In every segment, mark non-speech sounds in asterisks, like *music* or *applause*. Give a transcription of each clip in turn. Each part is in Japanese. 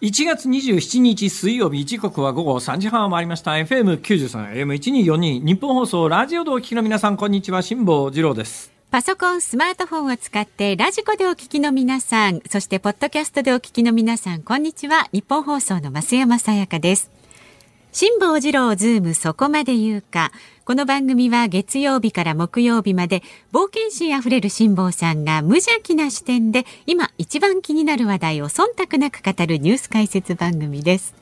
1月27日水曜日時刻は午後3時半を回りました FM93 AM1242 ニッポン放送ラジオでお聞きの皆さんこんにちは辛坊治郎ですパソコン、スマートフォンを使ってラジコでお聞きの皆さん、そしてポッドキャストでお聞きの皆さん、こんにちは。ニッポン放送の増山さやかです。辛坊治郎ズームそこまで言うか。この番組は月曜日から木曜日まで冒険心あふれる辛坊さんが無邪気な視点で今一番気になる話題を忖度なく語るニュース解説番組です。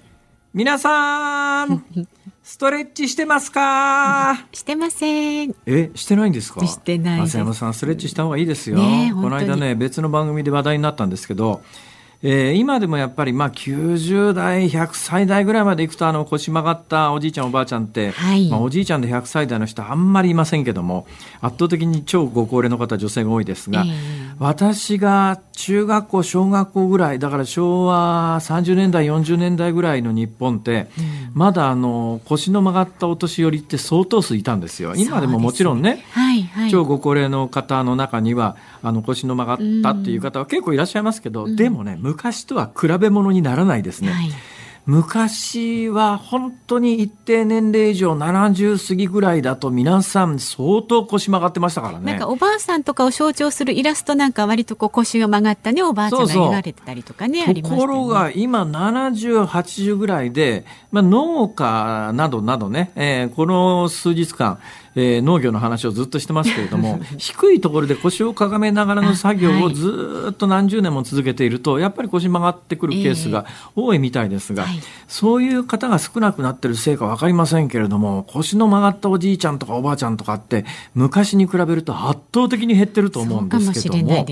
皆さん、*laughs* ストレッチしてますか？してません。え、してないんですか？してない松山さん、ストレッチした方がいいですよ。ね、この間ね、別の番組で話題になったんですけど、えー、今でもやっぱりまあ90代、100歳代ぐらいまでいくとあの腰曲がったおじいちゃん、おばあちゃんって、はい、まあ、おじいちゃんで100歳代の人あんまりいませんけども圧倒的に超ご高齢の方、女性が多いですが、えー、私が中学校、小学校ぐらいだから昭和30年代、40年代ぐらいの日本って、うん、まだあの腰の曲がったお年寄りって相当数いたんですよ。今でももちろんね、はいはい、超ご高齢の方の中にはあの腰の曲がったっていう方は結構いらっしゃいますけど、うん、でもね昔とは比べ物にならないですね。はい昔は本当に一定年齢以上70過ぎぐらいだと皆さん相当腰曲がってましたからね。なんかおばあさんとかを象徴するイラストなんか割とこう腰が曲がったねおばあちゃんが描かれてたりとかねところが今70、80ぐらいで、まあ、農家などなどね、えー、この数日間えー、農業の話をずっとしてますけれども *laughs* 低いところで腰をかがめながらの作業をずっと何十年も続けているとやっぱり腰曲がってくるケースが多いみたいですが、えーはい、そういう方が少なくなってるせいか分かりませんけれども腰の曲がったおじいちゃんとかおばあちゃんとかって昔に比べると圧倒的に減ってると思うんですけども。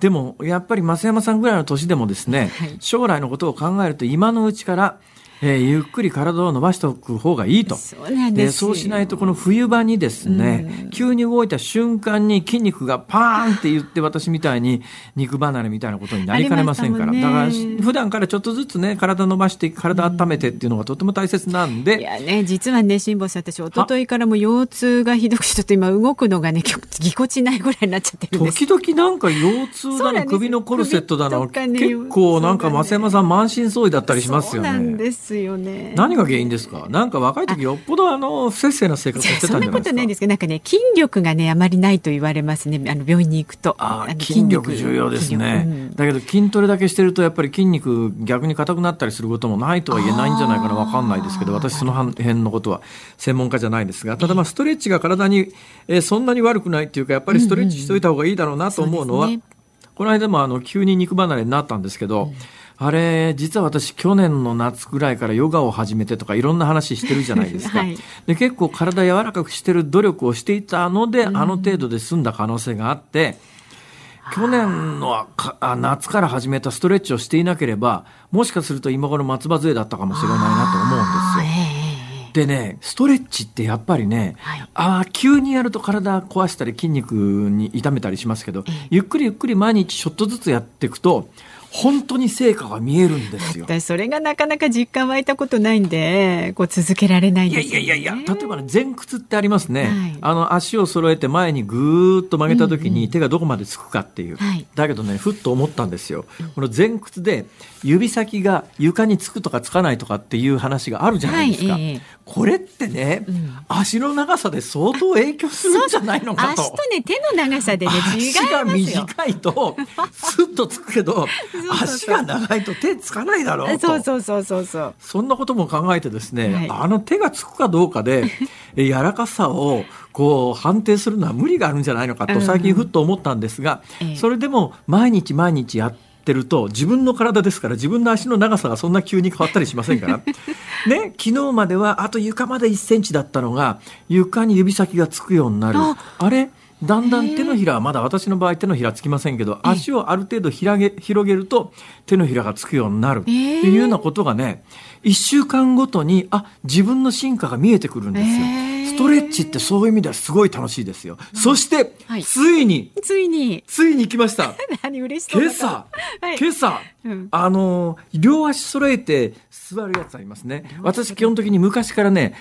でもやっぱり増山さんぐらいの年でもですね、はい、将来のことを考えると今のうちからえー、ゆっくり体を伸ばしておく方がいいと。そうなんですそうしないと、この冬場にですね、うん、急に動いた瞬間に筋肉がパーンって言って、私みたいに肉離れみたいなことになりかねませんから。だから、普段からちょっとずつね、体伸ばして、体温めてっていうのがとても大切なんで。いやね、実はね、辛坊さん、私、一昨日からも腰痛がひどくて、ちょっと今動くのがね、*laughs* ぎこちないぐらいになっちゃってるんです。時々なんか腰痛だの、首のコルセットだの、ね、結構なんか増山さん満身創痍だったりしますよね。そうなんですですよね。何が原因ですか？なんか若い時よっぽどあの不摂生な生活をしてたんじゃないですか？そんなことないんですけど、なんかね筋力がねあまりないと言われますね。あの病院に行くと。あ筋力重要ですね、うん、だけど筋トレだけしてるとやっぱり筋肉逆に硬くなったりすることもないとは言えないんじゃないかなわかんないですけど、私その辺のことは専門家じゃないですが、ただまあストレッチが体に、えー、そんなに悪くないっていうかやっぱりストレッチしといた方がいいだろうなと思うのは、うんうんね、この間もあの急に肉離れになったんですけど。うんあれ、実は私、去年の夏ぐらいからヨガを始めてとか、いろんな話してるじゃないですか。*laughs* はい、で結構体柔らかくしてる努力をしていたので、あの程度で済んだ可能性があって、去年の夏から始めたストレッチをしていなければ、もしかすると今頃松葉杖だったかもしれないなと思うんですよ。でね、ストレッチってやっぱりね、はい、あ急にやると体壊したり筋肉に痛めたりしますけど、ゆっくりゆっくり毎日ちょっとずつやっていくと、本当に成果が見えるんですよ。それがなかなか実感湧いたことないんで、こう続けられないね、いやいやいや、例えばね、前屈ってありますね。はい、あの、足を揃えて前にぐーっと曲げた時に手がどこまでつくかっていう。うんうん、だけどね、ふっと思ったんですよ。この前屈で指先が床につくとかつかないとかっていう話があるじゃないですか。はいえー、これってね、うん、足の長さで相当影響するんじゃないのかと。足とね、手の長さでね、違い足が短いと、スッとつくけど、*laughs* 足が長いと手つかないだろうと。そうそうそうそう。そう。そんなことも考えてですね、はい、あの手がつくかどうかで、柔らかさをこう判定するのは無理があるんじゃないのかと最近ふっと思ったんですが、それでも毎日毎日やって、ってると自分の体ですから自分の足の長さがそんな急に変わったりしませんから。*laughs* ね昨日まではあと床まで1センチだったのが床に指先がつくようになる。あれ？だんだん手のひらはまだ私の場合手のひらつきませんけど、足をある程度広げ広げると手のひらがつくようになる。っていうようなことがね、1週間ごとに、あ、自分の進化が見えてくるんですよ。ストレッチってそういう意味ではすごい楽しいですよ。そして、はい、ついに、ついに、ついに来ました。*laughs* 何嬉しそう今朝、はい、今朝、うん、あの、両足揃えて座るやつありますね。私基本的に昔からね、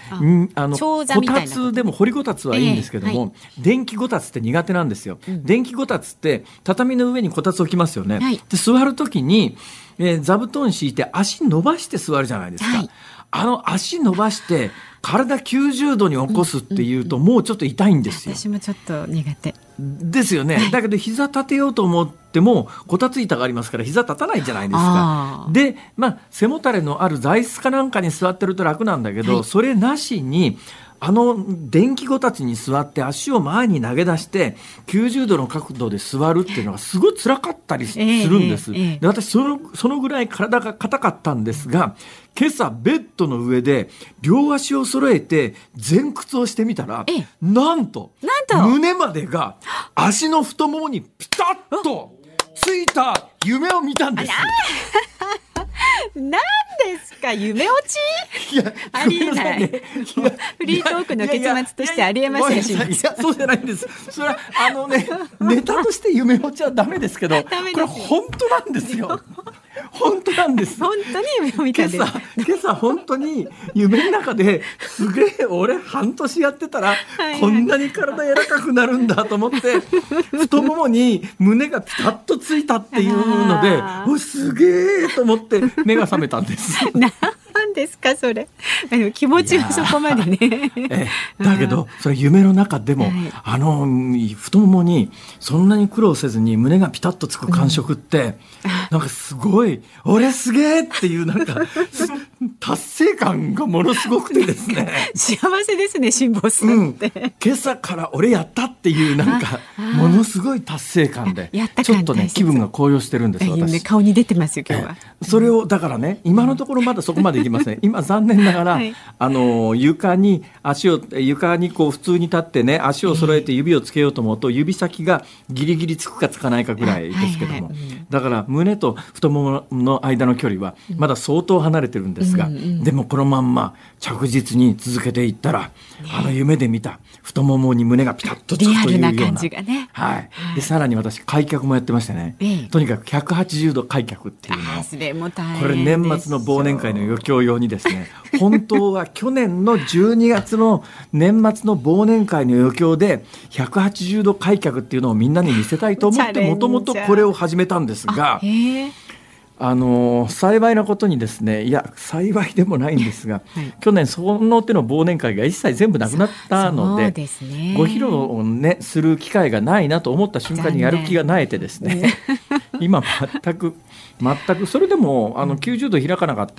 あの、こたつでも掘りごたつはいいんですけども、えーはい、電気ごたつって苦手なんですよ。うん、電気ごたつって畳の上にこたつ置きますよね。はい、で、座るときに、えー、座布団敷いて足伸ばして座るじゃないですか。はい、あの足伸ばして体90度に起こすっていうと、もうちょっと痛いんですよ。私もちょっと苦手。ですよね。だけど膝立てようと思っても、こたつ板がありますから膝立たないじゃないですか。で、まあ、背もたれのある座椅子かなんかに座ってると楽なんだけど、はい、それなしに、あの電気こたつに座って足を前に投げ出して90度の角度で座るっていうのがすごい辛かったりするんです。で私そのそのぐらい体が硬かったんですが今朝ベッドの上で両足を揃えて前屈をしてみたらなんと胸までが足の太ももにピタッとついた夢を見たんです。何ですか？夢落ち？いやありえない、ね、フリートークの結末としてありえませんし。い。やそうじゃないんです。それはあのね *laughs* ネタとして夢落ちはダメですけど *laughs* これ本当なんですよ *laughs* 本当なんです。本当に夢を見た今朝、今朝本当に夢の中ですげえ俺半年やってたら、こんなに体柔らかくなるんだと思って、*laughs* 太ももに胸がピタッとついたっていうので、おすげえと思って目が覚めたんです。*laughs* 何ですかそれ。気持ちはそこまでね。えだけどそれ夢の中でも、はい、あの太ももにそんなに苦労せずに胸がピタッとつく感触って、うん、なんかすごい俺すげえ！っていうなんか達成感がものすごくてですね。幸せですね辛抱するって、うん、今朝から俺やったっていうなんかものすごい達成感でちょっとね気分が高揚してるんです私。顔に出てますよ今日は。それをだからね今のところまだそこまでいきません。今残念ながら、はい、あの床に足を床にこう普通に立ってね足を揃えて指をつけようと思うと指先がギリギリつくかつかないかぐらいですけども、だから胸と太ももの間の距離はまだ相当離れてるんですが、うんうん、でもこのまんま着実に続けていったら、ね、あの夢で見た太ももに胸がピタッとつくというような。感じがね、はい、でさらに私開脚もやってましてね、とにかく180度開脚っていうのを。これ年末の忘年会の余興用にですね *laughs* 本当は去年の12月の年末の忘年会の余興で180度開脚っていうのをみんなに見せたいと思ってもともとこれを始めたんですが。あの幸いなことにですねいや幸いでもないんですが、*laughs* はい、去年その手の忘年会が一切全部なくなったのでで、ね、ご披露を、ね、する機会がないなと思った瞬間にやる気がなえてですね *laughs* 今全く全くそれでもあの90度開かなかった。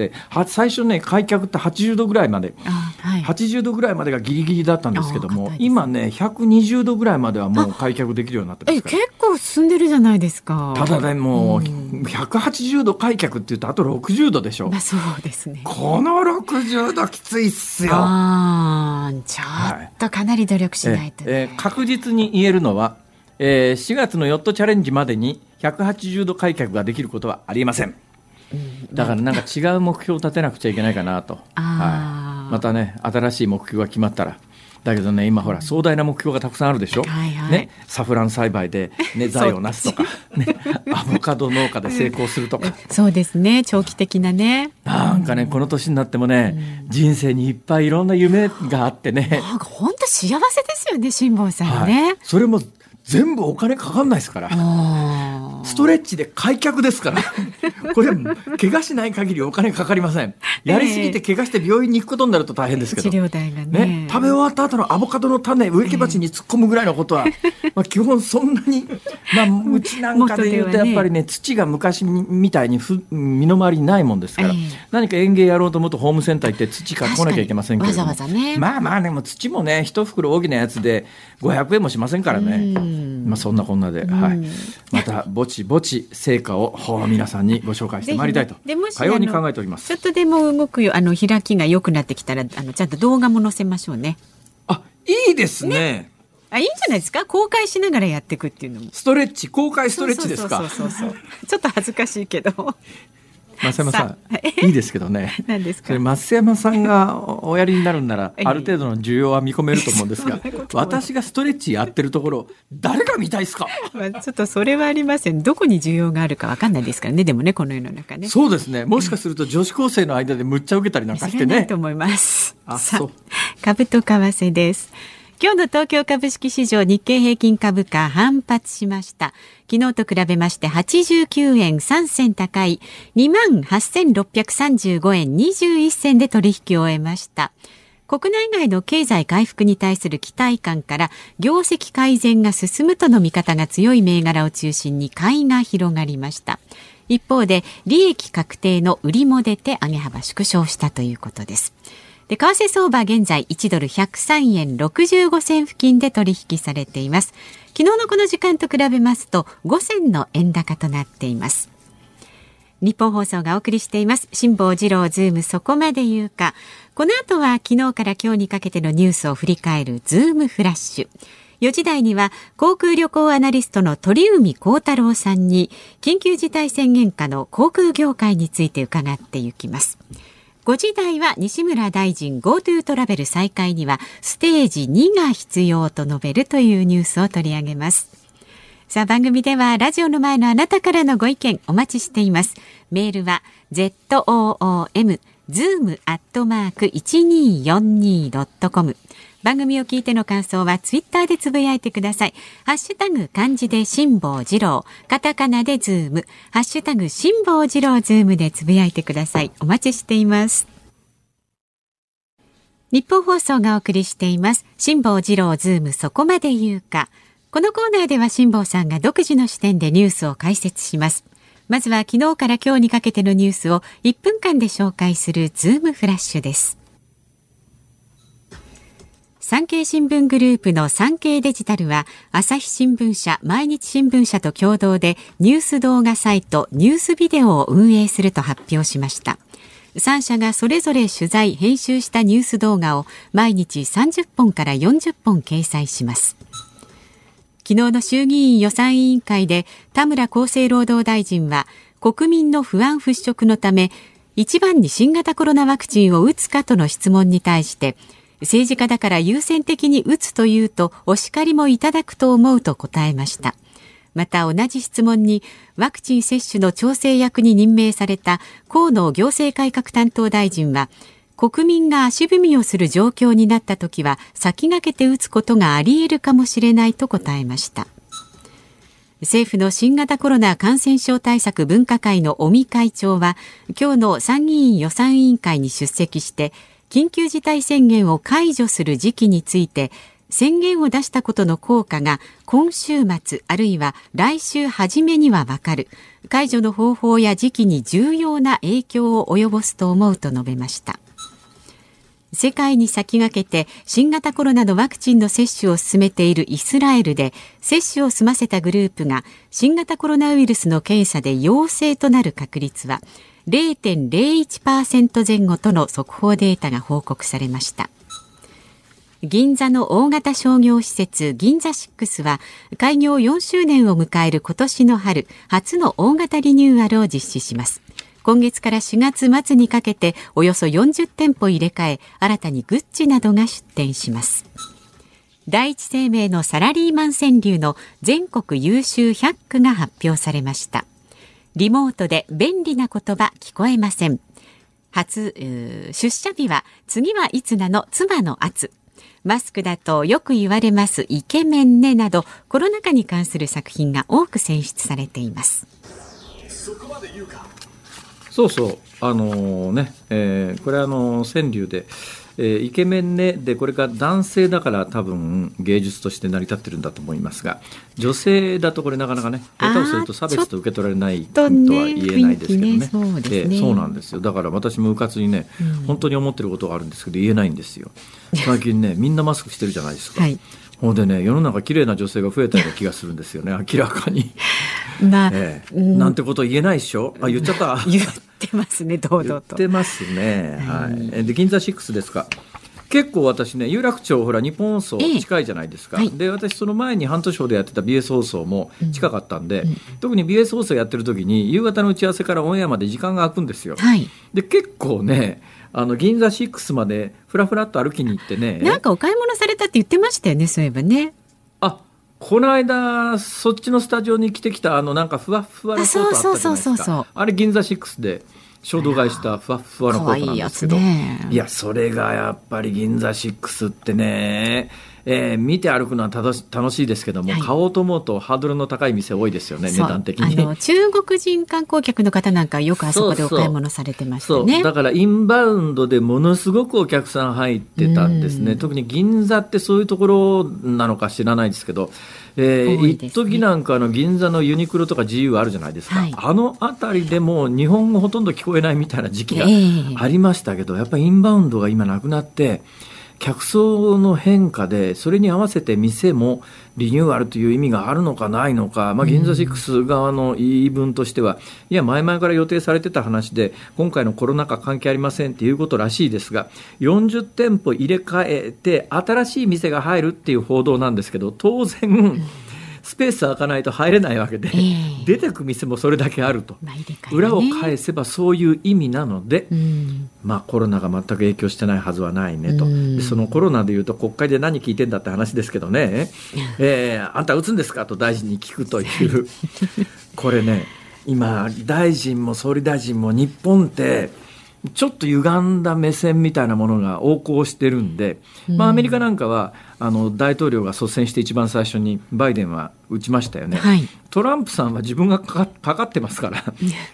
最初ね開脚って80度ぐらいまで、はい、80度ぐらいまでがギリギリだったんですけども今ね120度ぐらいまではもう開脚できるようになってます結構進んでるじゃないですか。ただねもう180度開脚っていうとあと60度でしょ、まあ、そうですね。この60度きついっすよ。あちょっとかなり努力しないと、ね、ええー、確実に言えるのは、えー、4月のヨットチャレンジまでに180度開脚ができることはありえません。だからなんか違う目標を立てなくちゃいけないかなと、はい、またね新しい目標が決まったら。だけどね今ほら壮大な目標がたくさんあるでしょ、はいはい、ね、サフラン栽培で、ね、*laughs* 財を成すとか、ね、アボカド農家で成功するとか、そうですね長期的なね。なんかねこの年になってもね、うん、人生にいっぱいいろんな夢があってね。本当幸せですよね辛坊さんね、はい、それも全部お金かかんないですから。ストレッチで開脚ですから。*laughs* これ、怪我しない限りお金かかりません。やりすぎて怪我して病院に行くことになると大変ですけど。治療代がね、ね、食べ終わった後のアボカドの種、植木鉢に突っ込むぐらいのことは、*laughs* まあ基本そんなに、まあうちなんかで言うとやっぱりね、土が昔みたいにふ身の回りにないもんですから、何か園芸やろうと思うとホームセンター行って土買ってこなきゃいけませんけど。わざわざね。まあまあでも土もね、一袋大きなやつで500円もしませんからね。まあ、そんなこんなで、はい、またぼちぼち成果を皆さんにご紹介してまいりたいと。かように考えております。ちょっとでも動くよあの開きが良くなってきたらあのちゃんと動画も載せましょうね。あいいですね。ね。あ、いいんじゃないですか？公開しながらやっていくっていうのも。ストレッチ、公開ストレッチですか？そうそうそうそう。ちょっと恥ずかしいけど。増山さん、いいですけどね。*laughs* 何ですか？増山さんが *laughs* おやりになるんなら、ある程度の需要は見込めると思うんですが、*laughs* 私がストレッチやってるところ、誰が見たいですか？まあちょっとそれはありますよね。どこに需要があるかわかんないですからね。でもね、この世の中ね。そうですね。もしかすると女子高生の間でむっちゃ受けたりなんかしてね。ないと思います。あさそう株と為替です。今日の東京株式市場日経平均株価反発しました。昨日と比べまして89円3銭高い28,635円21銭で取引を終えました。国内外の経済回復に対する期待感から業績改善が進むとの見方が強い銘柄を中心に買いが広がりました。一方で利益確定の売りも出て上げ幅縮小したということです。で、為替相場現在1ドル103円65銭付近で取引されています。昨日のこの時間と比べますと5銭の円高となっています。ニッポン放送がお送りしています。辛坊治郎ズームそこまで言うか。この後は昨日から今日にかけてのニュースを振り返るズームフラッシュ。4時台には航空旅行アナリストの鳥海高太郎さんに緊急事態宣言下の航空業界について伺っていきます。5時台は西村大臣 GoTo トラベル再開にはステージ2が必要と述べるというニュースを取り上げます。さあ番組ではラジオの前のあなたからのご意見お待ちしています。メールは zoom zoom アットマーク 1242.com 番組を聞いての感想はツイッターでつぶやいてください。ハッシュタグ漢字で辛坊治郎、カタカナでズーム、ハッシュタグ辛坊治郎ズームでつぶやいてください。お待ちしています。ニッポン放送がお送りしています。辛坊治郎ズームそこまで言うか。このコーナーでは辛坊さんが独自の視点でニュースを解説します。まずは昨日から今日にかけてのニュースを1分間で紹介するズームフラッシュです。産経新聞グループの産経デジタルは朝日新聞社毎日新聞社と共同でニュース動画サイトニュースビデオを運営すると発表しました。3社がそれぞれ取材編集したニュース動画を毎日30本から40本掲載します。昨日の衆議院予算委員会で田村厚生労働大臣は国民の不安払拭のため一番に新型コロナワクチンを打つかとの質問に対して政治家だから優先的に打つというとお叱りもいただくと思うと答えました。また同じ質問にワクチン接種の調整役に任命された河野行政改革担当大臣は国民が足踏みをする状況になった時は先駆けて打つことがあり得るかもしれないと答えました。政府の新型コロナ感染症対策分科会の尾身会長は今日の参議院予算委員会に出席して緊急事態宣言を解除する時期について宣言を出したことの効果が今週末あるいは来週初めにはわかる。解除の方法や時期に重要な影響を及ぼすと思うと述べました。世界に先駆けて新型コロナのワクチンの接種を進めているイスラエルで接種を済ませたグループが新型コロナウイルスの検査で陽性となる確率は0.01%前後との速報データが報告されました。銀座の大型商業施設銀座6は開業4周年を迎える今年の春初の大型リニューアルを実施します。今月から4月末にかけておよそ40店舗入れ替え新たにグッチなどが出店します。第一生命のサラリーマン川柳の全国優秀100句が発表されました。リモートで便利な言葉聞こえません。初出社日は次はいつなの妻の圧。マスクだとよく言われますイケメンねなどコロナ禍に関する作品が多く選出されています。そうそう。あのー、ね、えー、これあのー、川柳で、えー、イケメンねでこれから男性だから多分芸術として成り立ってるんだと思いますが女性だとこれなかなかね下手をすると差別と受け取られないとは言えないですけどね、ね、そうね、えー、そうなんですよ。だから私もうかつにね、うん、本当に思ってることがあるんですけど言えないんですよ。*laughs* 最近ねみんなマスクしてるじゃないですか、はい。ほんでね世の中綺麗な女性が増えたような気がするんですよね明らかに。*laughs* まあ、ええ、なんてこと言えないでしょ？あ言っちゃった。*laughs* 言ってますね堂々と。言ってますね。はい。で銀座6ですか？結構私ね有楽町ほら日本放送近いじゃないですか、ええはい、で私その前に半年ほどやってた BS 放送も近かったんで、うん。うん、特に BS 放送やってる時に夕方の打ち合わせからオンエアまで時間が空くんですよ、はい、で結構ねあの銀座6までふらふらっと歩きに行ってねなんかお買い物されたって言ってましたよねそういえばね。あこの間そっちのスタジオに来てきたあのなんかふわふわのコートあったじゃないですか。あれ銀座6で衝動買いしたふわふわのコートなんですけど。いやそれがやっぱり銀座6ってねえー、見て歩くのは楽し楽しいですけども、はい、買おうと思うとハードルの高い店多いですよね値段的に。あの中国人観光客の方なんかよくあそこでお買い物されてましたね。だからインバウンドでものすごくお客さん入ってたんですね。特に銀座ってそういうところなのか知らないですけどえー、一時なんかの銀座のユニクロとか GU あるじゃないですか、はい、あの辺りでも日本語ほとんど聞こえないみたいな時期がありましたけど、えー、やっぱりインバウンドが今なくなって客層の変化でそれに合わせて店もリニューアルという意味があるのかないのか、まあ、銀座6側の言い分としては、いや、前々から予定されてた話で、今回のコロナ禍関係ありませんっていうことらしいですが、40店舗入れ替えて、新しい店が入るっていう報道なんですけど、当然、スペース開かないと入れないわけで、えー、出てく店もそれだけあると、まあね、裏を返せばそういう意味なので、うん、まあ、コロナが全く影響してないはずはないねと、うん、そのコロナでいうと国会で何聞いてんだって話ですけどね、*laughs* えー、あんた打つんですかと大臣に聞くという。*laughs* これね今大臣も総理大臣も日本ってちょっと歪んだ目線みたいなものが横行してるんで、まあ、アメリカなんかはあの大統領が率先して一番最初にバイデンは打ちましたよね、はい、トランプさんは自分がかかってますから。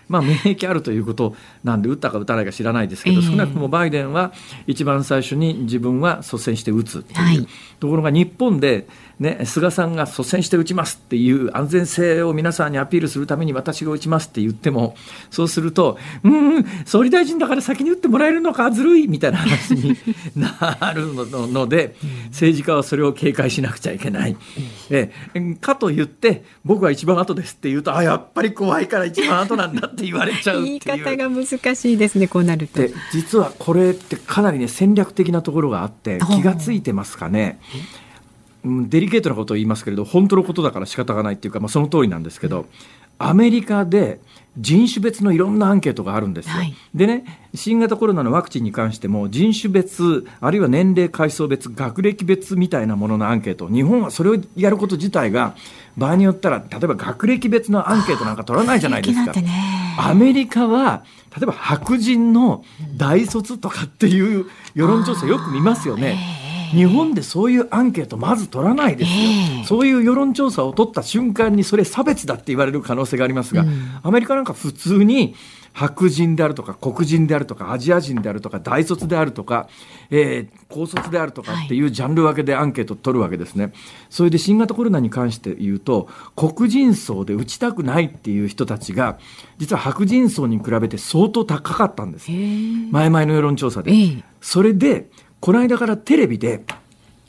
まあ免疫あるということなんで打ったか打たないか知らないですけど、えー、少なくともバイデンは一番最初に自分は率先して打つという、はい、ところが日本でね、菅さんが率先して打ちますっていう安全性を皆さんにアピールするために私が打ちますって言っても、そうすると、うん、総理大臣だから先に打ってもらえるのか、ずるいみたいな話になるので、政治家はそれを警戒しなくちゃいけない。えかと言って、僕は一番後ですって言うと、あ、やっぱり怖いから一番後なんだって言われちゃう言い方が難しいですね、こうなると。実はこれってかなりね、戦略的なところがあって、気がついてますかね。デリケートなことを言いますけれど本当のことだから仕方がないっていうか、まあ、その通りなんですけど、アメリカで人種別のいろんなアンケートがあるんですよ、はい、でね新型コロナのワクチンに関しても人種別あるいは年齢階層別学歴別みたいなもののアンケート。日本はそれをやること自体が場合によったら例えば学歴別のアンケートなんか取らないじゃないですか。アメリカは例えば白人の大卒とかっていう世論調査よく見ますよね。日本でそういうアンケートまず取らないですよ、えー、そういう世論調査を取った瞬間にそれ差別だって言われる可能性がありますが、うん、アメリカなんか普通に白人であるとか黒人であるとかアジア人であるとか大卒であるとか、えー、高卒であるとかっていうジャンル分けでアンケート取るわけですね、はい、それで新型コロナに関して言うと黒人層で打ちたくないっていう人たちが実は白人層に比べて相当高かったんです。前々の世論調査で、それでこの間からテレビで、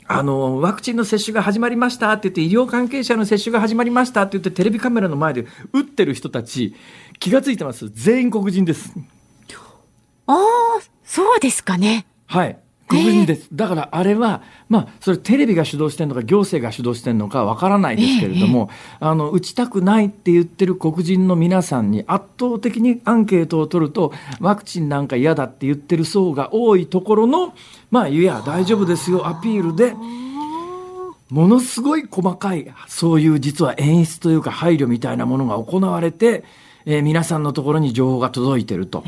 あの、ワクチンの接種が始まりましたって言って、医療関係者の接種が始まりましたって言って、テレビカメラの前で打ってる人たち、気がついてます。全員黒人です。ああ、そうですかね。はい。です。だからあれは、まあ、それテレビが主導してるのか、行政が主導してるのかわからないですけれども、えあの、打ちたくないって言ってる黒人の皆さんに圧倒的にアンケートを取ると、ワクチンなんか嫌だって言ってる層が多いところの、まあ、いや、大丈夫ですよ、アピールで、ものすごい細かい、そういう実は演出というか配慮みたいなものが行われて、えー、皆さんのところに情報が届いてると。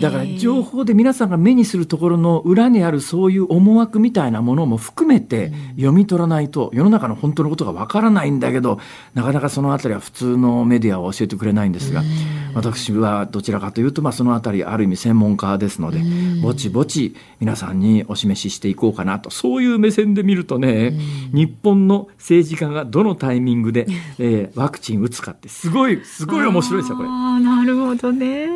だから情報で皆さんが目にするところの裏にあるそういう思惑みたいなものも含めて読み取らないと世の中の本当のことがわからないんだけどなかなかそのあたりは普通のメディアは教えてくれないんですが私はどちらかというとまあそのあたりある意味専門家ですのでぼちぼち皆さんにお示ししていこうかなと。そういう目線で見るとね日本の政治家がどのタイミングで、*laughs* えー、ワクチン打つかってすごいすごい面白いですよこれ。あなるほどね。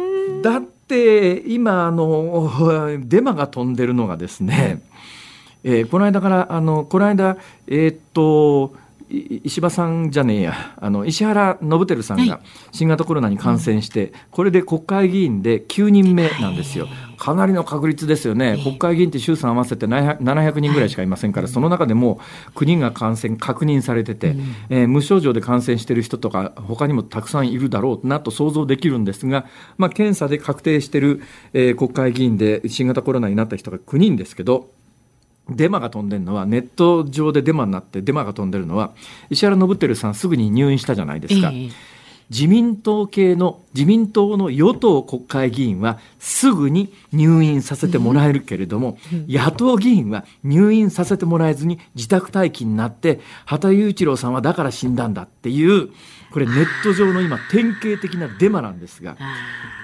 だって今あの *laughs* デマが飛んでるのがですね、えー、この間からあのこの間えー、っと石破さんじゃねえや、あの、石原伸晃さんが新型コロナに感染して、はい、これで国会議員で9人目なんですよ。かなりの確率ですよね。国会議員って衆参合わせて700人ぐらいしかいませんから、その中でも9人が感染確認されてて、えー、無症状で感染している人とか、他にもたくさんいるだろうなと想像できるんですが、まあ、検査で確定している、えー、国会議員で新型コロナになった人が9人ですけど、デマが飛んでるのは、ネット上でデマになってデマが飛んでるのは、石原伸晃さんすぐに入院したじゃないですか。えー、自民党系の、自民党の与党国会議員はすぐに入院させてもらえるけれども、うん、野党議員は入院させてもらえずに自宅待機になって、畑雄一郎さんはだから死んだんだっていう、これネット上の今典型的なデマなんですが、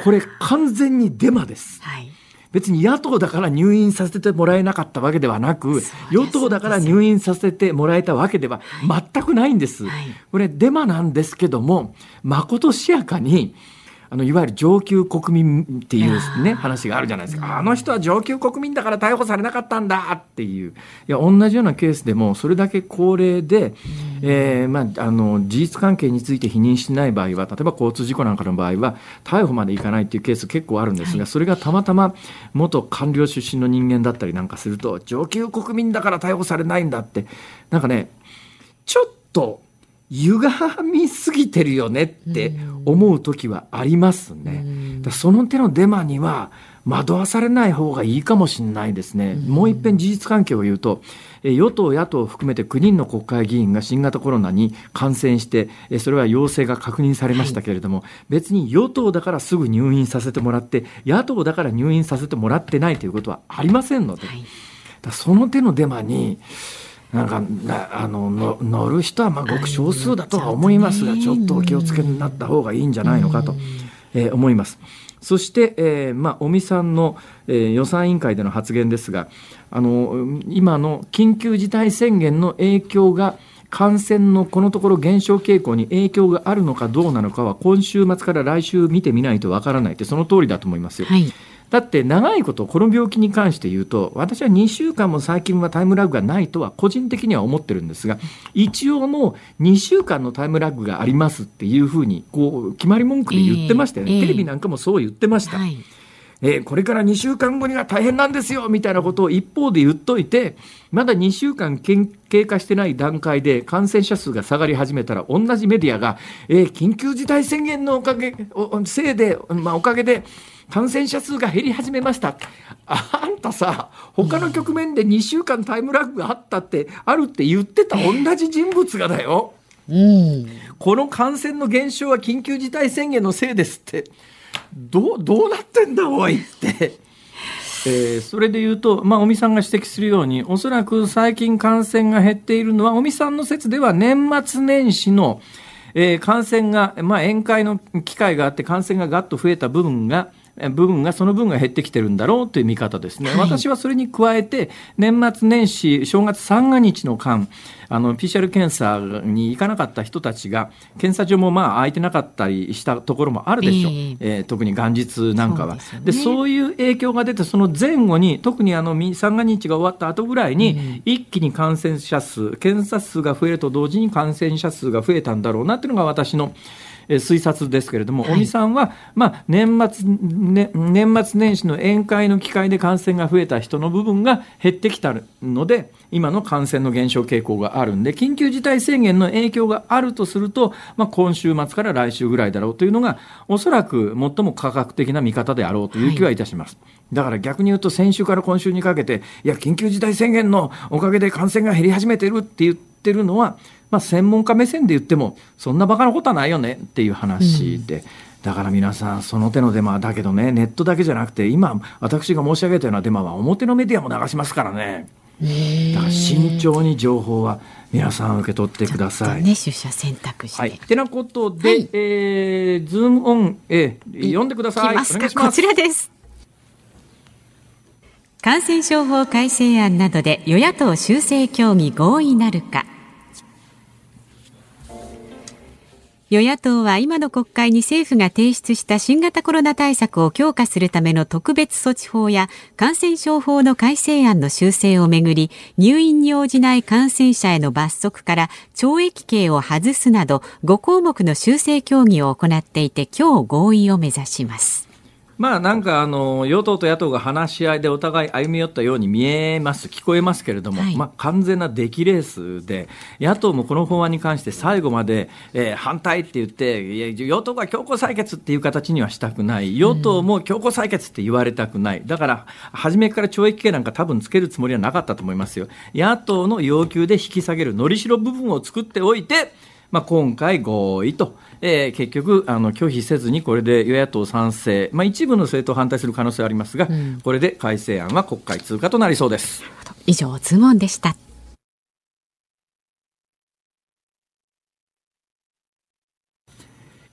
これ完全にデマです。はい別に野党だから入院させてもらえなかったわけではなく、与党だから入院させてもらえたわけでは全くないんです。これデマなんですけども、まことしやかに、あのいわゆる上級国民っていうね話があるじゃないですか、あの人は上級国民だから逮捕されなかったんだっていう。いや同じようなケースでもそれだけ高齢で、えーまあ、あの事実関係について否認しない場合は例えば交通事故なんかの場合は逮捕までいかないっていうケース結構あるんですが、それがたまたま元官僚出身の人間だったりなんかすると上級国民だから逮捕されないんだって。なんかねちょっと歪みすぎてるよねって思う時はありますね。その手のデマには惑わされない方がいいかもしれないですね。もう一遍事実関係を言うと、与党、野党を含めて9人の国会議員が新型コロナに感染して、それは陽性が確認されましたけれども、はい、別に与党だからすぐ入院させてもらって、野党だから入院させてもらってないということはありませんので、はい、その手のデマに、なんかあのの乗る人はまあごく少数だとは思いますが、ちょっとお気をつけになった方がいいんじゃないのかと、えー、思います。そして、えーまあ、尾身さんの、えー、予算委員会での発言ですがあの今の緊急事態宣言の影響が感染のこのところ減少傾向に影響があるのかどうなのかは今週末から来週見てみないとわからないってその通りだと思いますよ。はいだって長いことこの病気に関して言うと私は2週間も最近はタイムラグがないとは個人的には思ってるんですが一応の2週間のタイムラグがありますっていうふうにこう決まり文句で言ってましたよね、えー、テレビなんかもそう言ってました。はい。えー、これから2週間後には大変なんですよみたいなことを一方で言っといてまだ2週間経過してない段階で感染者数が下がり始めたら同じメディアが、えー、緊急事態宣言のおかげせいで、まあ、おかげで感染者数が減り始めました。あんたさ、他の局面で2週間タイムラグがあったって、あるって言ってた同じ人物がだよ。うん、この感染の減少は緊急事態宣言のせいですって、どう、どうなってんだ、おいって。*laughs* えー、それで言うと、まあ、尾身さんが指摘するように、おそらく最近感染が減っているのは、尾身さんの説では年末年始の、えー、感染が、まあ、宴会の機会があって感染がガッと増えた部分が、部分がその分が減ってきてるんだろうという見方ですね、はい、私はそれに加えて年末年始正月三が日の間あの PCR 検査に行かなかった人たちが検査所もまあ空いてなかったりしたところもあるでしょう、えー、えー、特に元日なんかは。そうで、ね、そういう影響が出てその前後に特にあの三が日が終わった後ぐらいに一気に感染者数検査数が増えると同時に感染者数が増えたんだろうなっていうのが私の推察ですけれども、尾身さんは、まあ、年末、ね、年末年始の宴会の機会で感染が増えた人の部分が減ってきたので、今の感染の減少傾向があるんで、緊急事態宣言の影響があるとすると、まあ、今週末から来週ぐらいだろうというのが、おそらく最も科学的な見方であろうという気はいたします。はいだから逆に言うと先週から今週にかけて、いや、緊急事態宣言のおかげで感染が減り始めてるって言ってるのは、まあ、専門家目線で言ってもそんなバカなことはないよねっていう話で。うんだから皆さん、その手のデマだけどね、ネットだけじゃなくて、今、私が申し上げたようなデマは表のメディアも流しますからね。だから慎重に情報は皆さん受け取ってください。ね、取捨選択して。はい。てなことで、はい、えー、ズームオン、えー、読んでください。いますか？こちらです。感染症法改正案などで与野党修正協議合意なるか。与野党は今の国会に政府が提出した新型コロナ対策を強化するための特別措置法や感染症法の改正案の修正をめぐり入院に応じない感染者への罰則から懲役刑を外すなど5項目の修正協議を行っていて今日合意を目指します。まあなんかあの与党と野党が話し合いでお互い歩み寄ったように見えます、聞こえますけれども、はい、まあ完全な出来レースで、野党もこの法案に関して最後まで、えー、反対って言って、いや与党が強行採決っていう形にはしたくない、与党も強行採決って言われたくない、だから初めから懲役刑なんか多分つけるつもりはなかったと思いますよ。野党の要求で引き下げるのりしろ部分を作っておいて、まあ、今回合意と、えー、結局あの拒否せずにこれで与野党賛成、まあ、一部の政党反対する可能性はありますが、うん、これで改正案は国会通過となりそうです。以上ズモンでした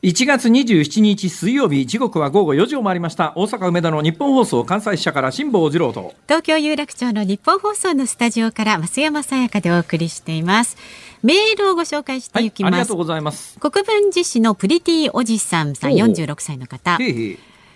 1月27日水曜日時刻は午後4時を回りました。大阪梅田の日本放送関西支社から辛坊治郎と。東京有楽町の日本放送のスタジオから増山さやかでお送りしています。メールをご紹介していきます、はい、ありがとうございます。国分寺市のプリティおじさんさん46歳の方。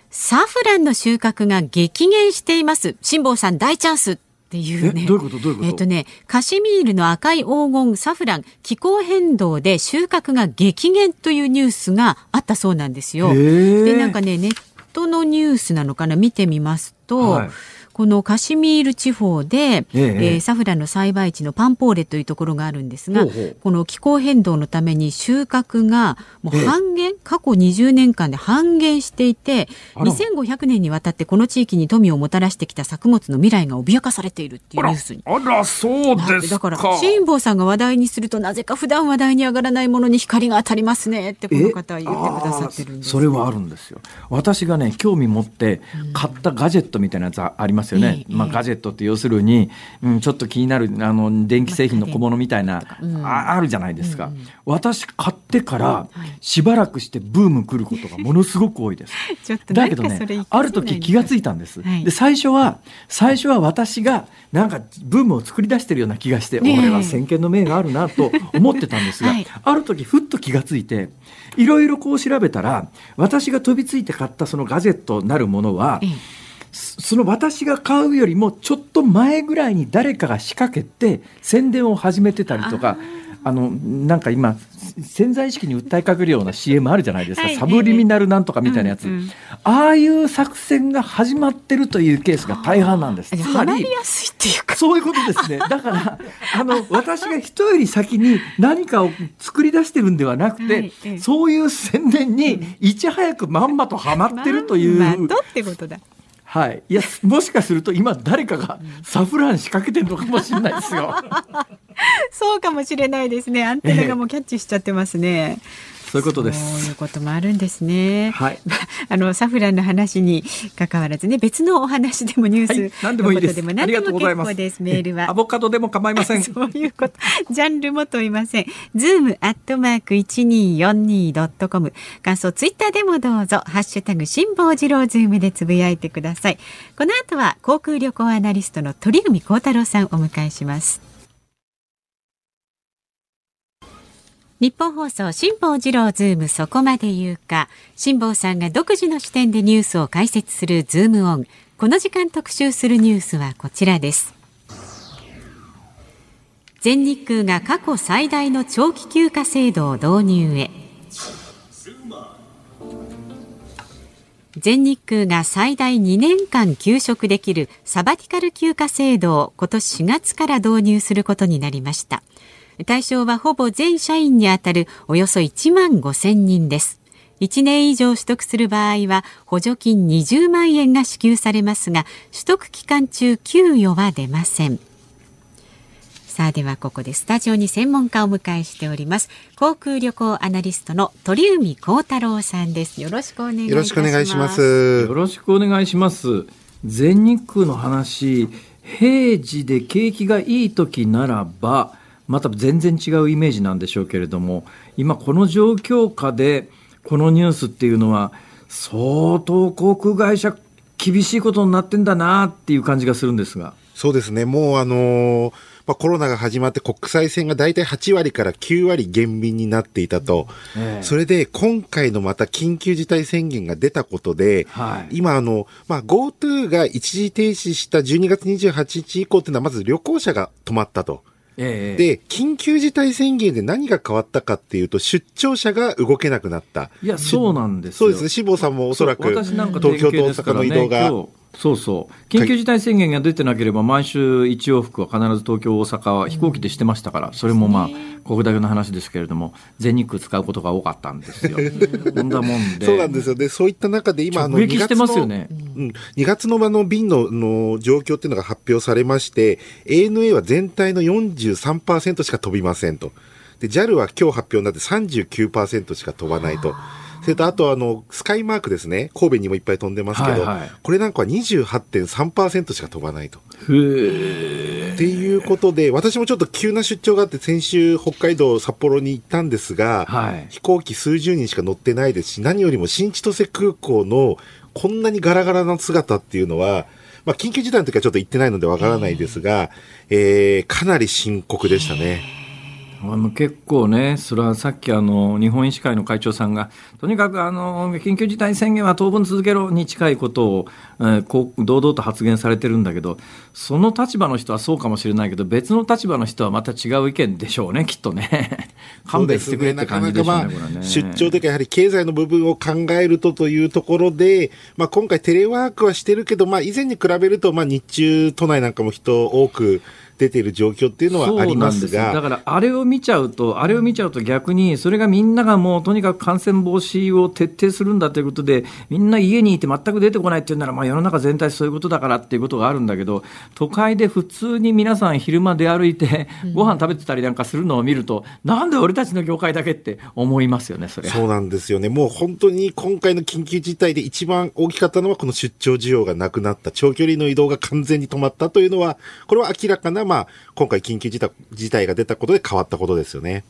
サフランの収穫が激減しています。辛坊さん大チャンスっていうね。どういうこと？どういうこと？えっ、とね、カシミールの赤い黄金サフラン、気候変動で収穫が激減というニュースがあったそうなんですよ。で、なんかね、ネットのニュースなのかな？見てみますと、はいこのカシミール地方で、えええー、サフランの栽培地のパンポーレというところがあるんですが、ほうほうこの気候変動のために収穫がもう半減、過去20年間で半減していて、2500年にわたってこの地域に富をもたらしてきた作物の未来が脅かされているっていうニュースに。あら、そうですだから、辛坊さんが話題にすると、なぜか普段話題に上がらないものに光が当たりますねってこの方は言ってくださってるんです。それはあるんですよ。私がね、興味持って買ったガジェットみたいなやつありますよね、まあ、ガジェットって要するに、うん、ちょっと気になるあの電気製品の小物みたいな、ああるじゃないですか、私買ってからしばらくしてブーム来ることがものすごく多いです。*laughs* だけどねある時気がついたんです、で最初は最初は私がなんかブームを作り出してるような気がして、俺は先見の明があるなと思ってたんですが、ある時ふっと気がついていろいろこう調べたら私が飛びついて買ったそのガジェットなるものは、その私が買うよりもちょっと前ぐらいに誰かが仕掛けて宣伝を始めてたりとかあのなんか今潜在意識に訴えかけるような CM あるじゃないですか、はい、サブリミナルなんとかみたいなやつ、うんうん、ああいう作戦が始まってるというケースが大半なんです。つまりそういうことですね。*laughs* だからあの私が人より先に何かを作り出してるんではなくて、はい、そういう宣伝にいち早くまんまとはまってるという。まんまとってことだ。はい、いやもしかすると今誰かがサフラン仕掛けてるのかもしれないですよ。*laughs* そうかもしれないですね。アンテナがもうキャッチしちゃってますね。えそういうことです。そういうこともあるんですね。はい。*laughs* あのサフランの話に関わらずね、別のお話でもニュース、はい、何でもいいです。でも何でも結構です。メールは。アボカドでも構いません。*laughs* そういうこと。ジャンルも問いません。ズームアットマーク一二四二ドットコム。感想ツイッターでもどうぞハッシュタグ辛坊治郎ズームでつぶやいてください。この後は航空旅行アナリストの鳥海高太郎さんをお迎えします。ニッポン放送辛坊治郎ズームそこまで言うか。辛坊さんが独自の視点でニュースを解説するズームオン。この時間特集するニュースはこちらです。全日空が過去最大の長期休暇制度を導入へ。全日空が最大2年間休職できるサバティカル休暇制度を今年4月から導入することになりました。対象はほぼ全社員にあたるおよそ1万5千人です。1年以上取得する場合は補助金20万円が支給されますが取得期間中給与は出ません。さあではここでスタジオに専門家をお迎えしております航空旅行アナリストの鳥海高太郎さんです。よろしくお願いよろしくお願いします。よろしくお願いします。全日空の話平時で景気がいい時ならばまた全然違うイメージなんでしょうけれども今この状況下でこのニュースっていうのは相当航空会社厳しいことになってんだなっていう感じがするんですが。そうですね。もうあのーまあ、コロナが始まって国際線が大体8割から9割減便になっていたと。ええ、それで今回のまた緊急事態宣言が出たことで、はい、今あの、まあ、GoTo が一時停止した12月28日以降っていうのはまず旅行者が止まったと。ええ、で、緊急事態宣言で何が変わったかっていうと、出張者が動けなくなった。いや、そうなんですそうですね。志望さんもおそらく、東京と大阪の移動が。そうそう、緊急事態宣言が出てなければ、毎週1往復は必ず東京、大阪は飛行機でしてましたから、それもまあ、ここだけの話ですけれども、全日空使うことが多かったんですよ。*laughs* そんなもんで。そうなんですよね。そういった中で今、あの、2月の、ね、うん、2月の場の便のの状況っていうのが発表されまして、ANA は全体の43%しか飛びませんと。で、JAL は今日発表になって39%しか飛ばないと。それとあとあの、スカイマークですね。神戸にもいっぱい飛んでますけど、はいはい、これなんかは28.3%しか飛ばないと。っていうことで、私もちょっと急な出張があって、先週北海道札幌に行ったんですが、はい、飛行機数十人しか乗ってないですし、何よりも新千歳空港のこんなにガラガラな姿っていうのは、まあ、緊急事態の時はちょっと行ってないのでわからないですが、えー、かなり深刻でしたね。あの結構ね、それはさっきあの日本医師会の会長さんが、とにかくあの緊急事態宣言は当分続けろに近いことを、えー、こう堂々と発言されてるんだけど、その立場の人はそうかもしれないけど、別の立場の人はまた違う意見でしょうね、きっとね。*laughs* 勘弁してくれって感じでしょうね、ねまあ、出張というか、やはり経済の部分を考えるとというところで、まあ、今回テレワークはしてるけど、まあ、以前に比べると、まあ、日中、都内なんかも人多く、出ている状況っていうのはありますが。だからあれを見ちゃうと、あれを見ちゃうと逆に、それがみんながもうとにかく感染防止を徹底するんだということで、みんな家にいて全く出てこないっていうなら、まあ、世の中全体そういうことだからっていうことがあるんだけど、都会で普通に皆さん昼間出歩いて、ご飯食べてたりなんかするのを見ると、うん、なんで俺たちの業界だけって思いますよね、それそうなんですよね。もう本当に今回の緊急事態で一番大きかったのは、この出張需要がなくなった、長距離の移動が完全に止まったというのは、これは明らかな、まあ、今回緊急事態事態が出たことで変わったことですよね。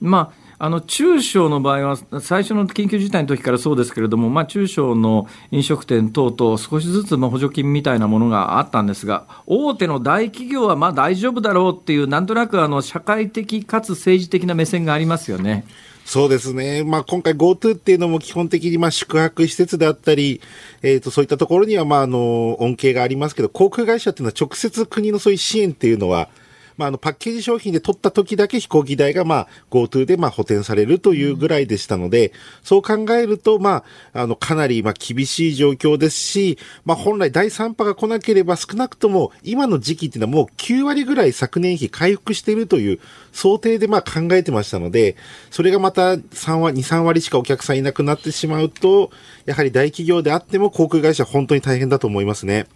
まあ、あの中小の場合は、最初の緊急事態の時からそうですけれども、まあ、中小の飲食店等々、少しずつ補助金みたいなものがあったんですが、大手の大企業はまあ大丈夫だろうっていう、なんとなくあの社会的かつ政治的な目線がありますよね。そうですね。まあ、今回 GoTo っていうのも基本的にまあ宿泊施設であったり、えっ、ー、と、そういったところにはまあ、あの、恩恵がありますけど、航空会社っていうのは直接国のそういう支援っていうのは、まあ、あの、パッケージ商品で取った時だけ飛行機代が、まあ、GoTo で、まあ、補填されるというぐらいでしたので、そう考えると、まあ、あの、かなり、まあ、厳しい状況ですし、まあ、本来第3波が来なければ少なくとも、今の時期っていうのはもう9割ぐらい昨年比回復しているという想定で、まあ、考えてましたので、それがまた3割、2、3割しかお客さんいなくなってしまうと、やはり大企業であっても航空会社本当に大変だと思いますね。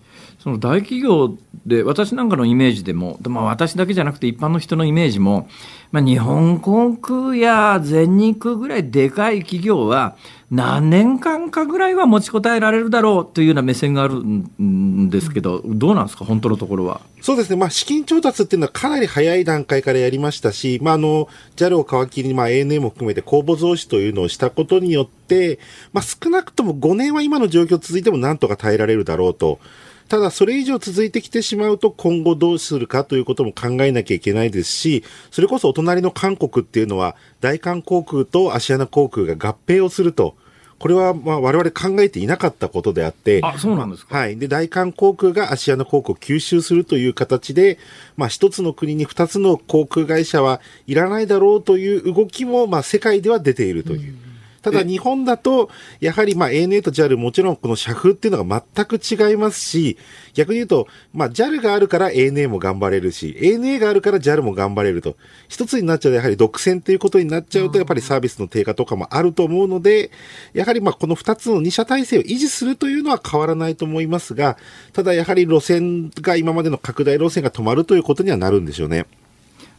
その大企業で、私なんかのイメージでも、まあ、私だけじゃなくて一般の人のイメージも、まあ、日本航空や全日空ぐらいでかい企業は、何年間かぐらいは持ちこたえられるだろうというような目線があるんですけど、どうなんですか、本当のところは？そうですね、まあ、資金調達っていうのはかなり早い段階からやりましたし、まあ、あの JAL を皮切りに、まあ、ANA も含めて公募増資というのをしたことによって、まあ、少なくとも5年は今の状況続いてもなんとか耐えられるだろうと。ただ、それ以上続いてきてしまうと、今後どうするかということも考えなきゃいけないですし、それこそお隣の韓国っていうのは、大韓航空とアシアナ航空が合併をすると。これはまあ我々考えていなかったことであって、あ、そうなんですか？はい。で、大韓航空がアシアナ航空を吸収するという形で、まあ一つの国に二つの航空会社はいらないだろうという動きも、まあ世界では出ているという。うんただ日本だと、やはりまあ ANA と JAL もちろんこの社風っていうのが全く違いますし、逆に言うと、まあ JAL があるから ANA も頑張れるし、ANA があるから JAL も頑張れると。一つになっちゃうとやはり独占っていうことになっちゃうと、やっぱりサービスの低下とかもあると思うので、やはりまあこの二つの二者体制を維持するというのは変わらないと思いますが、ただやはり路線が今までの拡大路線が止まるということにはなるんでしょうね。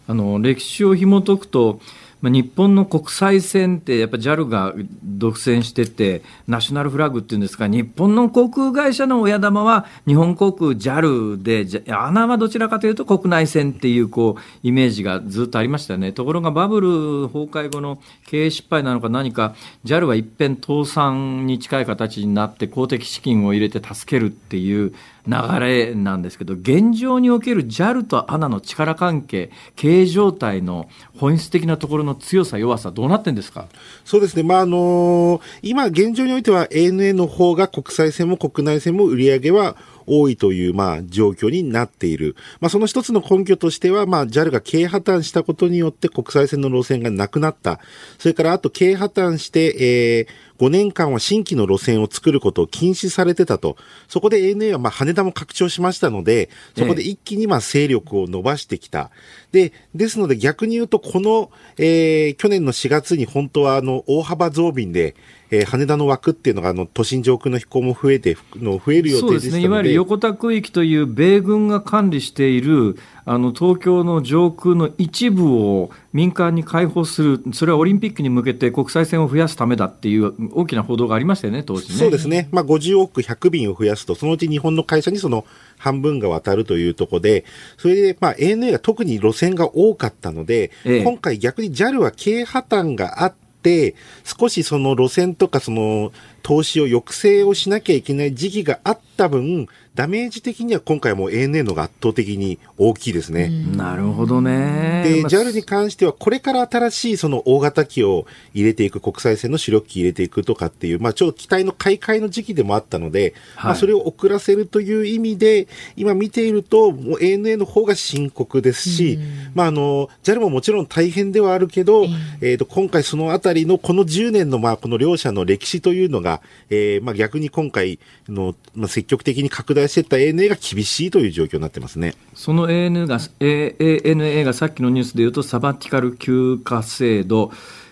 あの、歴史を紐解くと、まあ、日本の国際線ってやっぱ JAL が独占しててナショナルフラッグっていうんですか日本の航空会社の親玉は日本航空 JAL で穴はどちらかというと国内線っていうこうイメージがずっとありましたよね。ところがバブル崩壊後の経営失敗なのか何か JAL は一変倒産に近い形になって公的資金を入れて助けるっていう流れなんですけど、現状における JAL と ANA の力関係、経営状態の本質的なところの強さ、弱さ、どうなってんですか？そうですね。まあ、あのー、今、現状においては ANA の方が国際線も国内線も売り上げは多いという、まあ、状況になっている。まあ、その一つの根拠としては、まあ、JAL が経営破綻したことによって国際線の路線がなくなった。それから、あと経営破綻して、えー、5年間は新規の路線を作ることを禁止されてたと。そこで ANA はまあ羽田も拡張しましたので、そこで一気にまあ勢力を伸ばしてきた。で、ですので逆に言うと、この、えー、去年の4月に本当はあの、大幅増便で、えー、羽田の枠っていうのがあの都心上空の飛行も増えての増える予定でしたので、ね、いわゆる横田区域という米軍が管理しているあの東京の上空の一部を民間に開放する、それはオリンピックに向けて国際線を増やすためだっていう大きな報道がありましたよね、当時ね。そうですね、まあ、50億100便を増やすと、そのうち日本の会社にその半分が渡るというところで、それで、まあ、ANA が特に路線が多かったので、ええ、今回逆に JAL は経営破綻があって、少しその路線とかその投資を抑制をしなきゃいけない時期があった分、ダメージ的には今回も ANA のが圧倒的に大きいですね。なるほどね。で、JAL に関してはこれから新しいその大型機を入れていく、国際線の主力機入れていくとかっていう、まあちょっと機体の買い替えの時期でもあったので、はい、まあそれを遅らせるという意味で、今見ていると、もう ANA の方が深刻ですし、まああの、JAL ももちろん大変ではあるけど、えっ、と、今回そのあたりのこの10年のまあこの両者の歴史というのが、えー、まあ逆に今回の、まあ積極的に拡大していった ANA が厳しいという状況になってますね。その ANA が、ANA がさっきのニュースでいうと、サバティカル休暇制度、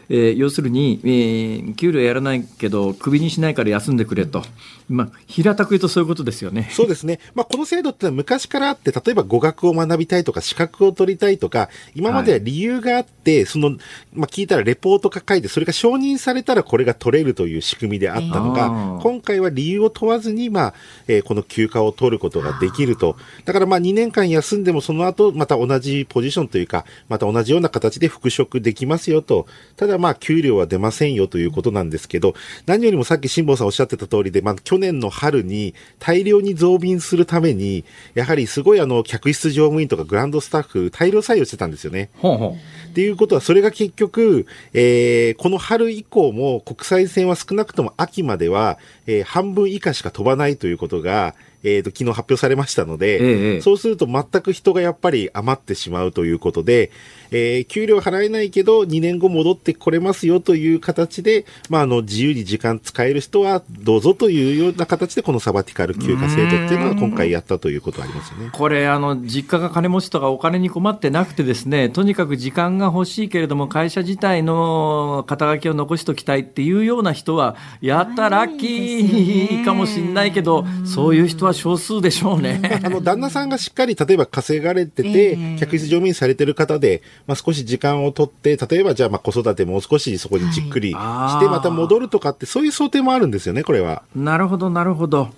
えー、要するに、えー、給料やらないけど、クビにしないから休んでくれと。まあ、平たく言うとそういうことですよね。そうですね。まあ、この制度ってのは昔からあって、例えば語学を学びたいとか、資格を取りたいとか、今までは理由があって、はい、その、まあ、聞いたらレポートが書いて、それが承認されたらこれが取れるという仕組みであったのが、今回は理由を問わずに、まあ、えー、この休暇を取ることができると。だからまあ、2年間休んでもその後、また同じポジションというか、また同じような形で復職できますよと。ただまあ、給料は出ませんよということなんですけど、何よりもさっき辛坊さんおっしゃってた通りで、まあ、去年の春に大量に増便するために、やはりすごいあの、客室乗務員とかグランドスタッフ、大量採用してたんですよね。ほうほうっていうことは、それが結局、えー、この春以降も国際線は少なくとも秋までは、えー、半分以下しか飛ばないということが、えっ、ー、と、昨日発表されましたので、ええ、そうすると全く人がやっぱり余ってしまうということで、えー、給料払えないけど、2年後戻ってこれますよという形で、まあ、あの、自由に時間使える人はどうぞというような形で、このサバティカル休暇制度っていうのは今回やったということありますよね。これ、あの、実家が金持ちとかお金に困ってなくてですね、とにかく時間が欲しいけれども、会社自体の肩書きを残しておきたいっていうような人は、やったラッキーかもしれないけど、そういう人は少数でしょうね。*laughs* あの、旦那さんがしっかり、例えば稼がれてて、客室乗務員されてる方で、まあ、少し時間をとって、例えばじゃあまあ子育てもう少しそこにじっくりして、また戻るとかって、そういう想定もあるんですよね、これは。なるほど、なるほど。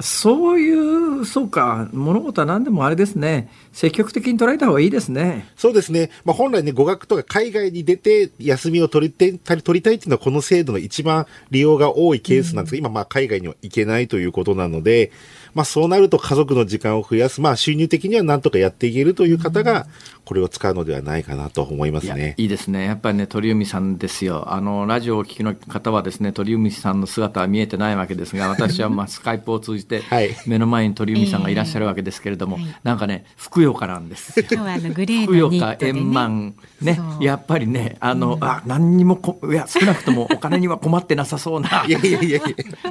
そういう、そうか、物事は何でもあれですね、積極的に捉えた方がいいですね。そうですね。まあ、本来ね、語学とか海外に出て休みを取りて取りたいっていうのは、この制度の一番利用が多いケースなんですが、うん、今、まあ、海外には行けないということなので、まあ、そうなると家族の時間を増やす、まあ、収入的にはなんとかやっていけるという方が、これを使うのではないかなと思いますね。いいいですね。やっぱりね、鳥海さんですよ。あの、ラジオをお聞きの方はですね、鳥海さんの姿は見えてないわけですが、私はまあ、*laughs* スカイプを通じて、目の前に鳥海さんがいらっしゃるわけですけれども、えーはい、なんかね、ふくよかなんです。今日はあのグレーのニットで、ね、円満。ね、やっぱりね、あの、うん、あ、何にもこ、いや、少なくともお金には困ってなさそうな。*laughs* いやいやいや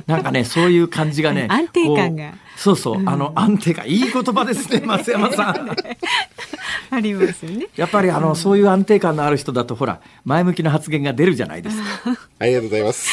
なんかね、そういう感じがね。安定感が。そうそう、あの、安定感、いい言葉ですね、松山さん。*laughs* *laughs* ありますよね。やっぱりあの、そういう安定感のある人だとほら前向きな発言が出るじゃないですか。*laughs* ありがとうございます。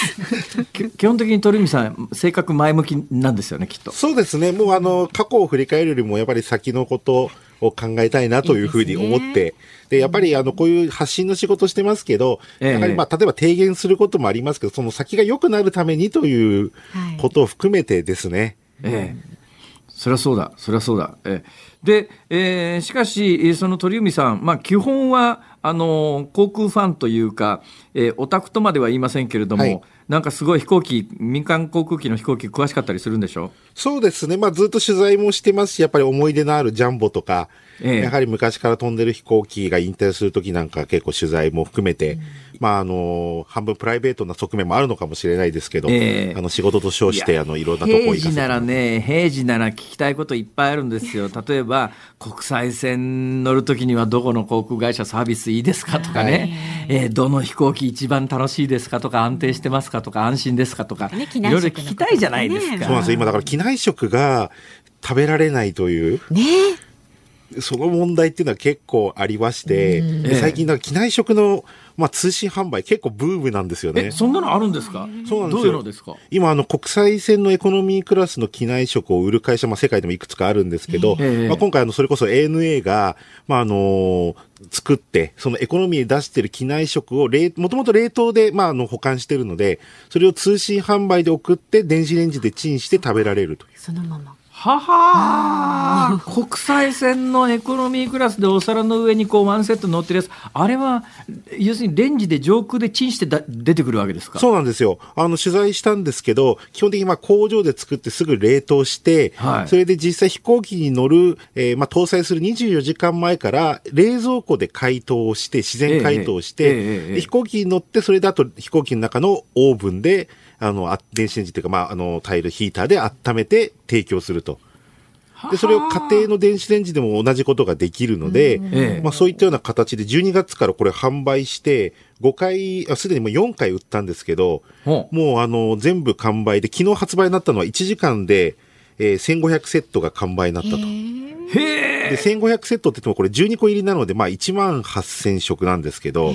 *laughs* 基本的に鳥海さん性格前向きなんですよねきっと。そうですね。もうあの過去を振り返るよりもやっぱり先のことを考えたいなというふうに思って。で、やっぱりあの、こういう発信の仕事してますけど、やはりまあ、例えば提言することもありますけど、その先が良くなるためにということを含めてですね。ええ。そりゃそうだ、そりゃそうだ。えで、えー、しかし、その鳥海さん、まあ、基本はあの航空ファンというか、えー、オタクとまでは言いませんけれども、はい、なんかすごい飛行機、民間航空機の飛行機詳しかったりするんでしょ？そうですね。まあずっと取材もしてますし、やっぱり思い出のあるジャンボとか、ええ、やはり昔から飛んでる飛行機が引退するときなんか結構取材も含めて、うん、まああの、半分プライベートな側面もあるのかもしれないですけど、え、あの仕事と称して、あの、いろんなとこ行。平時ならね、平時なら聞きたいこといっぱいあるんですよ。例えば、国際線乗るときにはどこの航空会社サービスいいですかとかね、えー、どの飛行機一番楽しいですかとか、安定してますかとか、安心ですかとか、いろいろ聞きたいじゃないですか。そうなんですよ。今だから機内食が食べられないという。ねその問題っていうのは結構ありまして、最近なんか機内食の、まあ、通信販売結構ブームなんですよね。そんなのあるんですか？そうなんですよ。どういうのですか？今、あの、国際線のエコノミークラスの機内食を売る会社、まあ、世界でもいくつかあるんですけど、まあ、今回、あの、それこそ ANA が、まあ、あのー、作って、そのエコノミーで出してる機内食を、もともと冷凍で、まあ、あの、保管してるので、それを通信販売で送って、電子レンジでチンして食べられるという。そのまま。はは国際線のエコノミークラスでお皿の上にこうワンセット乗ってるやつ、あれは要するにレンジで上空でチンしてだ出てくるわけですか？そうなんですよ。あの取材したんですけど、基本的にまあ工場で作ってすぐ冷凍して、はい、それで実際飛行機に乗る、えー、まあ搭載する24時間前から冷蔵庫で解凍して、自然解凍して、えええ、飛行機に乗って、それだと飛行機の中のオーブンで、あの、電子レンジというか、まあ、あの、タイルヒーターで温めて提供すると。で、それを家庭の電子レンジでも同じことができるので、まあそういったような形で12月からこれ販売して、5回、あすでにもう4回売ったんですけど、もうあの、全部完売で、昨日発売になったのは1時間で、えー、1500セットが完売になったと。へで、1500セットって言ってもこれ12個入りなので、まあ1万8000食なんですけど、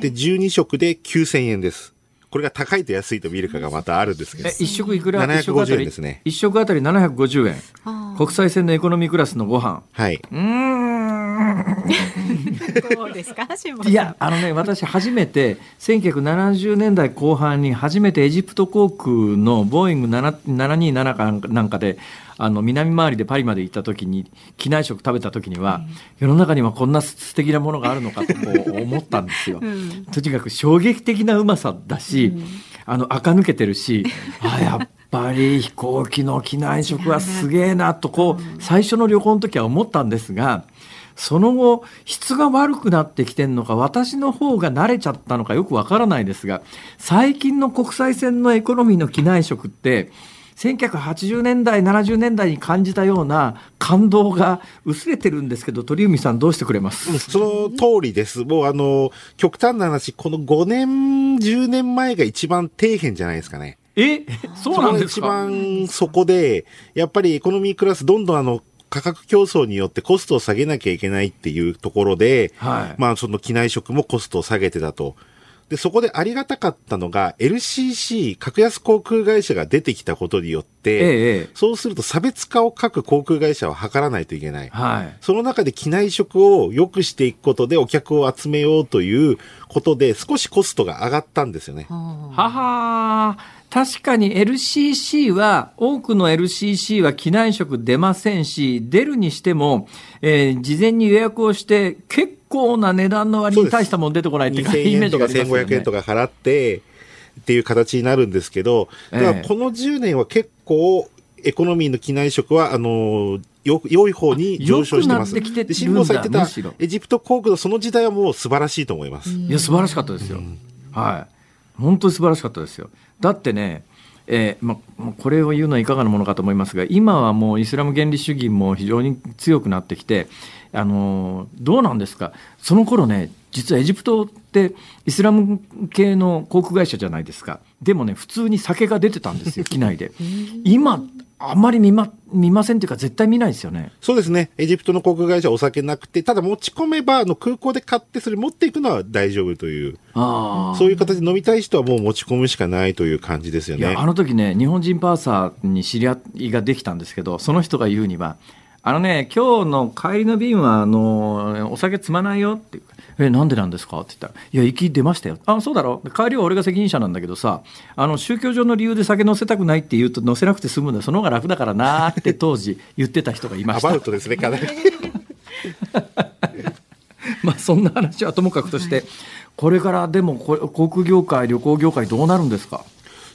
で、12食で9000円です。これが高いと安いと見るかがまたあるんですけど。一食いくら ?750 円ですね。一食あたり？750円。国際線のエコノミークラスのご飯。はい。うん。どうですか？いや、あのね、私初めて、1970年代後半に初めてエジプト航空のボーイング727かなんかで、あの南回りでパリまで行った時に機内食食べた時には、世の中にはこんな素敵なものがあるのかと思ったんですよ。うん、とにかく衝撃的なうまさだし、うん、あの垢抜けてるしあやっぱり飛行機の機内食はすげえなとこう最初の旅行の時は思ったんですが。その後、質が悪くなってきてるのか、私の方が慣れちゃったのかよくわからないですが、最近の国際線のエコノミーの機内食って、1980年代、70年代に感じたような感動が薄れてるんですけど、鳥海さん、どうしてくれます？その通りです。もう、あの、極端な話、この5年、10年前が一番底辺じゃないですかね。え？そうなんですか？一番そこで、やっぱりエコノミークラス、どんどんあの、価格競争によってコストを下げなきゃいけないっていうところで、はい、まあその機内食もコストを下げてたと。で、そこでありがたかったのが、LCC、格安航空会社が出てきたことによって、ええ、そうすると差別化を各航空会社は図らないといけない。はい。その中で機内食を良くしていくことでお客を集めようということで、少しコストが上がったんですよね。はは確かに LCC は、多くの LCC は機内食出ませんし、出るにしても、えー、事前に予約をして結構な値段の割に大したもん出てこないっていうイメージがありますよね。1500円とか払って、っていう形になるんですけど、だからこの10年は結構、エコノミーの機内食は、あのよ、良い方に上昇してます。で、辛坊さん言ってた、エジプト航空のその時代はもう素晴らしいと思います。いや、素晴らしかったですよ。うん、はい。本当に素晴らしかったですよ。だってね、えーま、これを言うのはいかがなものかと思いますが今はもうイスラム原理主義も非常に強くなってきてあのどうなんですか？その頃ね実はエジプトってイスラム系の航空会社じゃないですか。でもね普通に酒が出てたんですよ機内で。*laughs* 今あんまり見ま見ませんというか、絶対見ないですよね。そうですね。エジプトの航空会社はお酒なくて、ただ持ち込めば、あの空港で買って、それ持っていくのは大丈夫という。そういう形で飲みたい人はもう持ち込むしかないという感じですよね。あの時ね、日本人パーサーに知り合いができたんですけど、その人が言うには、あのね、今日の帰りの便は、あの、お酒積まないよっていう。え、なんでなんですか？って言ったら、いや、行き出ましたよ。あ、そうだろ帰りは俺が責任者なんだけどさ、あの、宗教上の理由で酒乗せたくないって言うと乗せなくて済むんだその方が楽だからなって当時言ってた人がいました。アバウトですね、かなり。*laughs* まあそんな話はともかくとして、はい、これからでも航空業界、旅行業界どうなるんですか？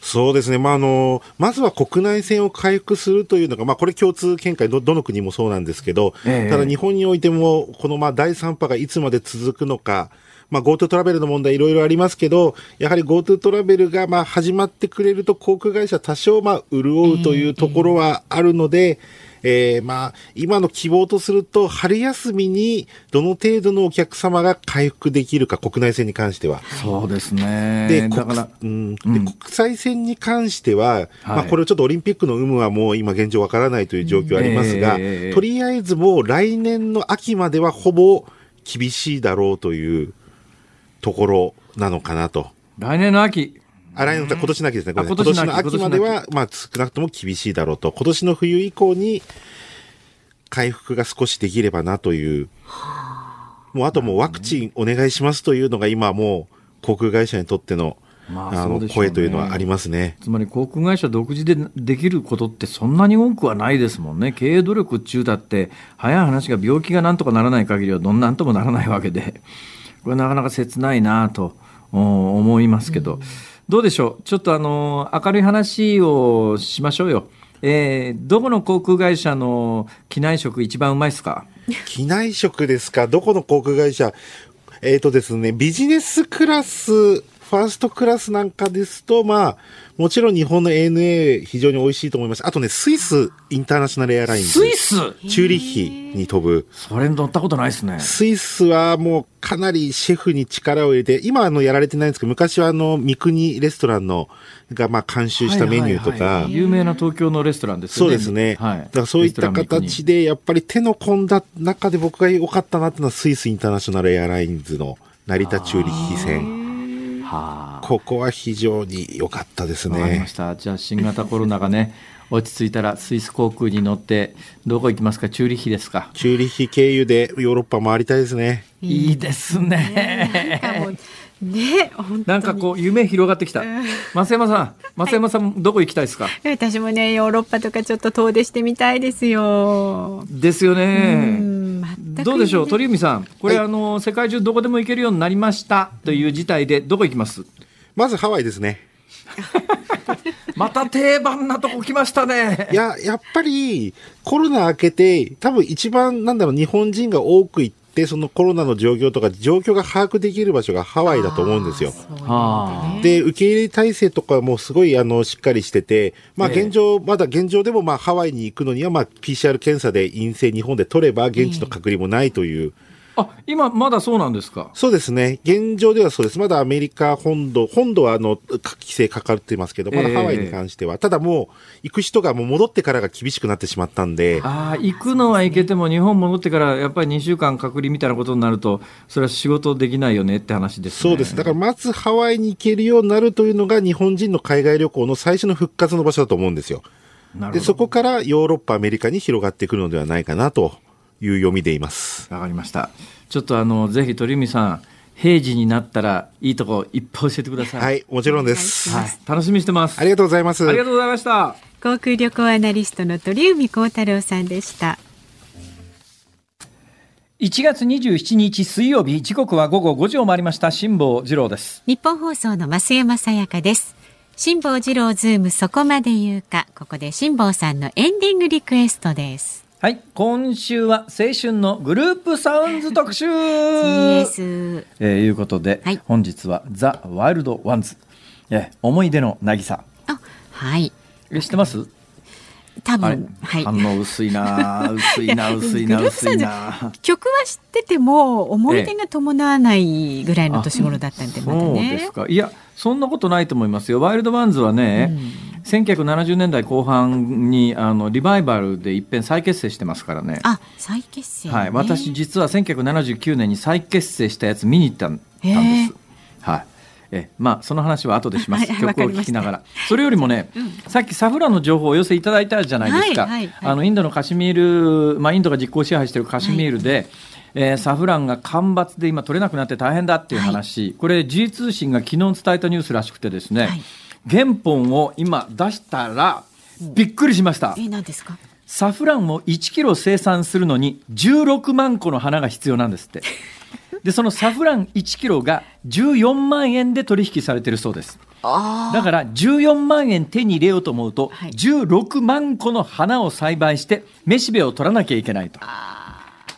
そうですね。まあ、あの、まずは国内線を回復するというのが、まあ、これ共通見解ど、どの国もそうなんですけど、えただ日本においても、このまあ第3波がいつまで続くのか、まあ、GoTo トラベルの問題いろいろありますけど、やはり GoTo トラベルがまあ始まってくれると航空会社多少まあ潤うというところはあるので、えーえー、まあ、今の希望とすると、春休みにどの程度のお客様が回復できるか、国内線に関しては。そうですね。で、だから、うん、で国際線に関しては、はい、まあ、これちょっとオリンピックの有無はもう今現状わからないという状況ありますが、えー、とりあえずもう来年の秋まではほぼ厳しいだろうというところなのかなと。来年の秋、あ来年今年の秋ですね。今年の秋までは、まあ少なくとも厳しいだろうと。今年の冬以降に回復が少しできればなという。もうあともうワクチンお願いしますというのが今もう航空会社にとってのまあ、あの、声というのはありますね。つまり航空会社独自でできることってそんなに多くはないですもんね。経営努力中だって、早い話が病気がなんとかならない限りはどんなんともならないわけで、これなかなか切ないなと思いますけど。うんどうでしょう？ちょっとあの、明るい話をしましょうよ。えー、どこの航空会社の機内食一番うまいですか？機内食ですか？どこの航空会社？えっ、ー、とですね、ビジネスクラス、ファーストクラスなんかですと、まあ、もちろん日本の ANA 非常に美味しいと思います。あとね、スイスインターナショナルエアラインズ。スイス？チューリッヒに飛ぶ。それに乗ったことないですね。スイスはもうかなりシェフに力を入れて、今あのやられてないんですけど、昔はあの、三国レストランの、がまあ監修したメニューとか、はいはいはい、有名な東京のレストランですね。そうですね。はい。だからそういった形で、やっぱり手の込んだ中で僕が良かったなっていうのはスイスインターナショナルエアラインズの成田チューリッヒ線。はあ、ここは非常に良かったですね。わかりました。じゃあ新型コロナがね、*laughs* 落ち着いたらスイス航空に乗ってどこ行きますか？チューリッヒですか？チューリッヒ経由でヨーロッパ回りたいですね。いいですね。ね、なんかこう夢広がってきた。増山さん、増山さん、はい、どこ行きたいですか？私もね、ヨーロッパとかちょっと遠出してみたいですよ。ですよね。どうでしょう、鳥海さん、これ、はい、あの世界中どこでも行けるようになりましたという事態で、どこ行きます？まずハワイですね。*laughs* また定番なとこ来ましたね。いや、やっぱりコロナ明けて、多分一番なんだろう、日本人が多く行って、そのコロナの状況とか、状況が把握できる場所がハワイだと思うんですよ。で、受け入れ体制とかもすごい、あの、しっかりしてて、まあ現状、まだ現状でもまあハワイに行くのには、まあ PCR 検査で陰性日本で取れば、現地の隔離もないという。あ今、まだそうなんですか？そうですね、現状ではそうです、まだアメリカ本土、本土はあの規制かかってますけど、まだハワイに関しては、えー、ただもう、行く人がもう戻ってからが厳しくなってしまったんで、あ行くのは行けても、日本戻ってからやっぱり2週間隔離みたいなことになると、それは仕事できないよねって話です、ね、そうです、だからまずハワイに行けるようになるというのが、日本人の海外旅行の最初の復活の場所だと思うんですよ。でそこからヨーロッパ、アメリカに広がってくるのではないかなという読みでいます。わかりました。ちょっとあのぜひ鳥海さん平時になったらいいとこいっぱい教えてください。はい、もちろんです。はい、楽しみにしてます。ありがとうございます。ありがとうございました。航空旅行アナリストの鳥海高太郎さんでした。1月27日水曜日時刻は午後5時を回りました辛坊治郎ですニッポン放送の増山さやかです辛坊治郎ズームそこまで言うかここで辛坊さんのエンディングリクエストですはい、今週は青春のグループサウンズ特集。yes. えー、いうことで、はい、本日はザワイルドワンズ、えー、思い出の渚。あ、はい。え知ってます？多分、はい、反応薄いな *laughs* 薄いな薄いな薄いな曲は知ってても思い出が伴わないぐらいの年頃だったんで、またね、そうですかいやそんなことないと思いますよワイルドワンズはね、うん、1970年代後半にあのリバイバルで一遍再結成してますからね。あ再結成、ね、はい。私実は1979年に再結成したやつ見に行ったんです。はい。えまあその話は後でします、曲を聴きながら。それよりもね、うん、さっきサフランの情報をお寄せいただいたじゃないですか、はいはいはい、あのインドのカシミール、まあ、インドが実効支配しているカシミールで、はい。えー、サフランが干ばつで今取れなくなって大変だっていう話、はい、これ G 通信が昨日伝えたニュースらしくてですね、はい、原本を今出したらびっくりしました。え何ですか？サフランを1キロ生産するのに16万個の花が必要なんですって。*laughs* でそのサフラン1キロが14万円で取引されてるそうですだから14万円手に入れようと思うと、はい、16万個の花を栽培してめしべを取らなきゃいけないと。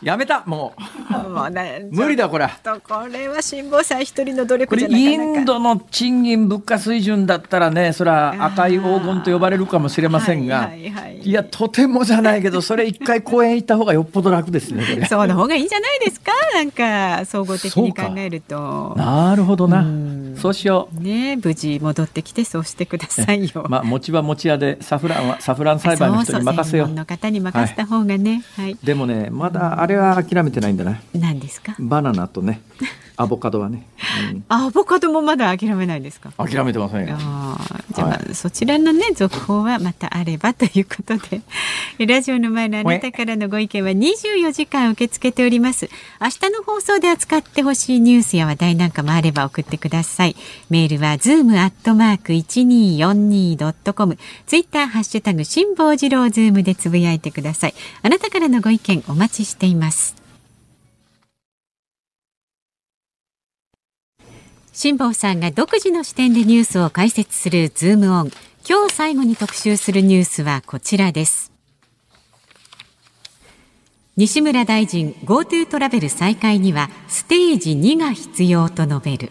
やめたもう。もう、ね、無理だこれ。これは辛坊さん一人の努力じゃなインドの賃金物価水準だったらねそれは赤い黄金と呼ばれるかもしれませんが、はいはいはい、い。やとてもじゃないけどそれ一回公園行った方がよっぽど楽ですねそうの方がいいんじゃないですか？なんか総合的に考えると。なるほどなそうしようね無事戻ってきてそうしてくださいよ *laughs* まあ餅は餅屋でサフランはサフラン栽培の人に任せようの方に任せた方がね、はい、はい、でもねまだれは諦めてないんだな。何ですか？バナナとね。アボカドはね、うん、アボカドもまだ諦めないですか？諦めてませんよ。あじゃあ、はい、そちらのね続報はまたあればということで *laughs* ラジオの前のあなたからのご意見は24時間受け付けております。明日の放送で扱ってほしいニュースや話題なんかもあれば送ってください。メールはズームアットマーク 1242.com ツイッターハッシュタグ辛坊治郎ズームでつぶやいてください。あなたからのご意見お待ちしています辛坊さんが独自の視点でニュースを解説するズームオン。今日最後に特集するニュースはこちらです。西村大臣 GoTo トラベル再開にはステージ2が必要と述べる。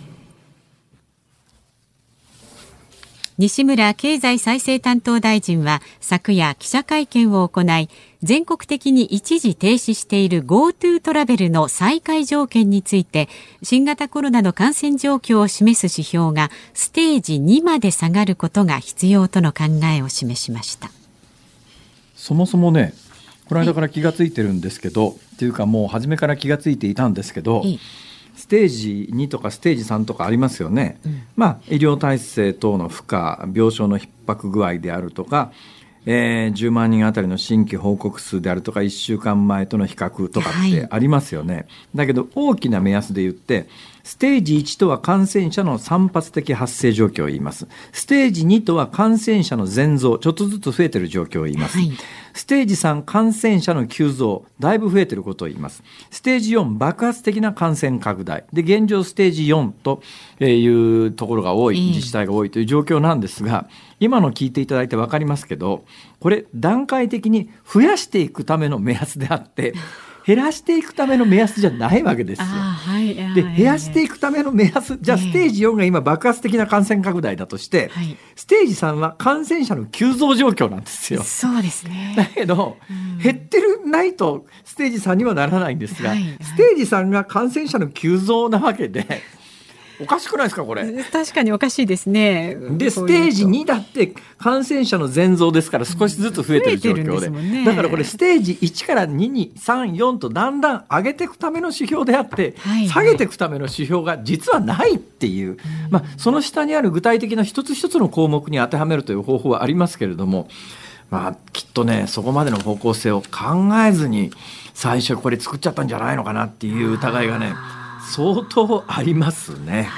西村経済再生担当大臣は昨夜記者会見を行い全国的に一時停止している GoTo トラベルの再開条件について新型コロナの感染状況を示す指標がステージ2まで下がることが必要との考えを示しました。そもそもねこの間から気が付いてるんですけど、はい、っていうかもう初めから気が付いていたんですけど、ステージ2とかステージ3とかありますよね、うん、まあ、医療体制等の負荷病床の逼迫具合であるとか、えー、10万人あたりの新規報告数であるとか1週間前との比較とかってありますよね、はい、だけど大きな目安で言ってステージ1とは感染者の散発的発生状況を言います。ステージ2とは感染者の全増、ちょっとずつ増えている状況を言います。はい、ステージ3、感染者の急増、だいぶ増えていることを言います。ステージ4、爆発的な感染拡大。で、現状ステージ4というところが多い、自治体が多いという状況なんですが、今の聞いていただいて分かりますけど、これ段階的に増やしていくための目安であって、減らしていくための目安じゃないわけですよ。はい、で減らしていくための目安じゃあステージ4が今爆発的な感染拡大だとして、はい、ステージ3は感染者の急増状況なんですよ。そうですね *laughs* だけど、うん、減ってるないとステージ3にはならないんですが、はいはい、ステージ3が感染者の急増なわけで。おかしくないですかこれ？*laughs* 確かにおかしいですね。でステージ2だって感染者の全増ですから少しずつ増えてる状況で。ね、だからこれステージ1から2に34とだんだん上げていくための指標であって、はいはい、下げていくための指標が実はないっていう、まあ、その下にある具体的な一つ一つの項目に当てはめるという方法はありますけれどもまあ、きっとねそこまでの方向性を考えずに最初これ作っちゃったんじゃないのかなっていう疑いがね相当ありますね。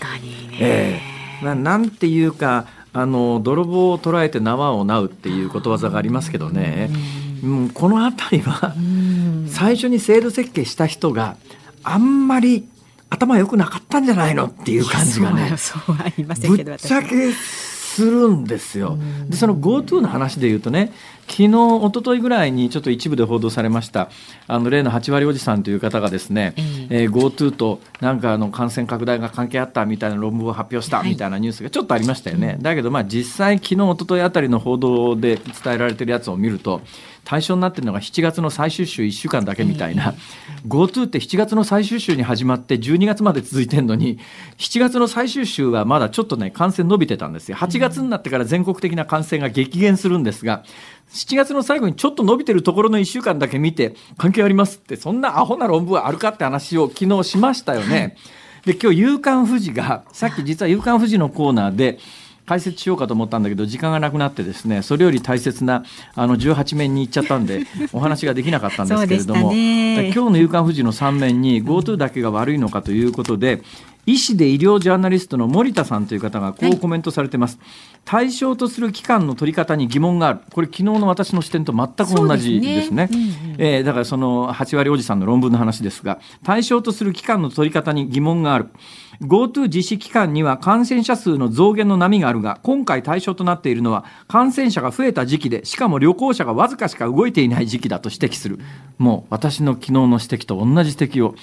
確かにね、えー、ななんていうかあの泥棒を捉えて縄をなうっていうことわざがありますけどね、うん、この辺りは最初に制度設計した人があんまり頭良くなかったんじゃないのっていう感じがね。ぶっちゃけするんですよ。でその GoTo の話で言うとね昨日一昨日ぐらいにちょっと一部で報道されましたあの例の8割おじさんという方がですね、えー、GoTo となんかあの感染拡大が関係あったみたいな論文を発表したみたいなニュースがちょっとありましたよね、はい、だけどまあ実際昨日一昨日あたりの報道で伝えられてるやつを見ると対象になってるのが7月の最終週1週間だけみたいな、GoTo って7月の最終週に始まって12月まで続いてるのに7月の最終週はまだちょっとね感染伸びてたんですよ8月になってから全国的な感染が激減するんですが7月の最後にちょっと伸びてるところの1週間だけ見て関係ありますってそんなアホな論文はあるかって話を昨日しましたよね。で今日「夕刊富士」がさっき実は「夕刊富士」のコーナーで解説しようかと思ったんだけど時間がなくなってですねそれより大切なあの18面に行っちゃったんで *laughs* お話ができなかったんですけれども、今日の「夕刊富士」の3面に GoTo だけが悪いのかということで医師で医療ジャーナリストの森田さんという方がこうコメントされてます、はい、対象とする期間の取り方に疑問がある。これ昨日の私の視点と全く同じですね、ね。うんうん、えー、だからその8割おじさんの論文の話ですが対象とする期間の取り方に疑問がある。GoTo 実施期間には感染者数の増減の波があるが今回対象となっているのは感染者が増えた時期でしかも旅行者がわずかしか動いていない時期だと指摘する。もう私の昨日の指摘と同じ指摘を、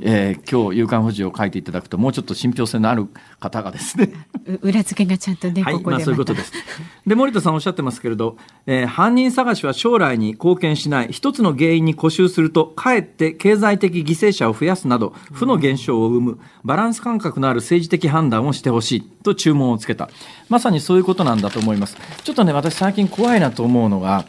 えー、今日夕刊富士を書いていただくともうちょっと信憑性のある方がですね。裏付けがちゃんとね、はい、まあ、そういうことです。で森田さんおっしゃってますけれど、えー、犯人探しは将来に貢献しない一つの原因に固執するとかえって経済的犠牲者を増やすなど負の現象を生むバランス感覚のある政治的判断をしてほしいと注文をつけた。まさにそういうことなんだと思います。ちょっとね私最近怖いなと思うのが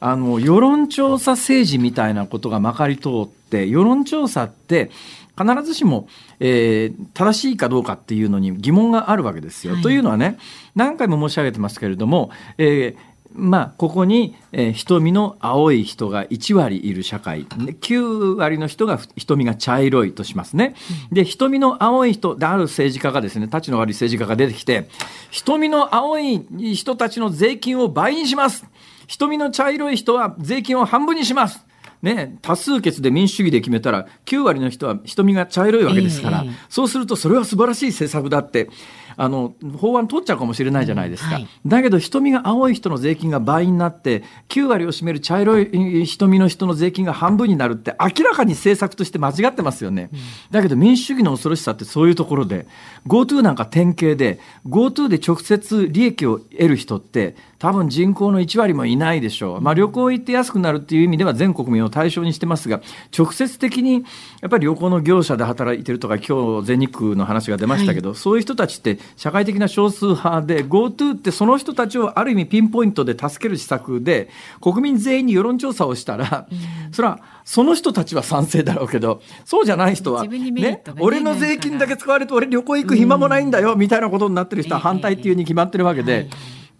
あの世論調査政治みたいなことがまかり通って世論調査って必ずしも、えー、正しいかどうかっていうのに疑問があるわけですよ。はい、というのはね何回も申し上げてますけれども、えーまあ、ここに、えー、瞳の青い人が1割いる社会。9割の人が瞳が茶色いとしますね。で瞳の青い人である政治家がですねたちの悪い政治家が出てきて瞳の青い人たちの税金を倍にします。瞳の茶色い人は税金を半分にしますね、多数決で民主主義で決めたら9割の人は瞳が茶色いわけですから、えー、そうするとそれは素晴らしい政策だってあの法案通っちゃうかもしれないじゃないですか、うんはい、だけど瞳が青い人の税金が倍になって9割を占める茶色い瞳の人の税金が半分になるって明らかに政策として間違ってますよね、うん、だけど民主主義の恐ろしさってそういうところで GoTo なんか典型で GoTo で直接利益を得る人って多分人口の1割もいないでしょう、まあ、旅行行って安くなるっていう意味では全国民を対象にしてますが直接的にやっぱり旅行の業者で働いてるとか今日全日空の話が出ましたけど、はい、そういう人たちって社会的な少数派で GoTo ってその人たちをある意味ピンポイントで助ける施策で国民全員に世論調査をしたら、うん、それはその人たちは賛成だろうけどそうじゃない人は、ね、ね、俺の税金だけ使われて俺旅行行く暇もないんだよ、みたいなことになってる人は反対っていうに決まってるわけで。はい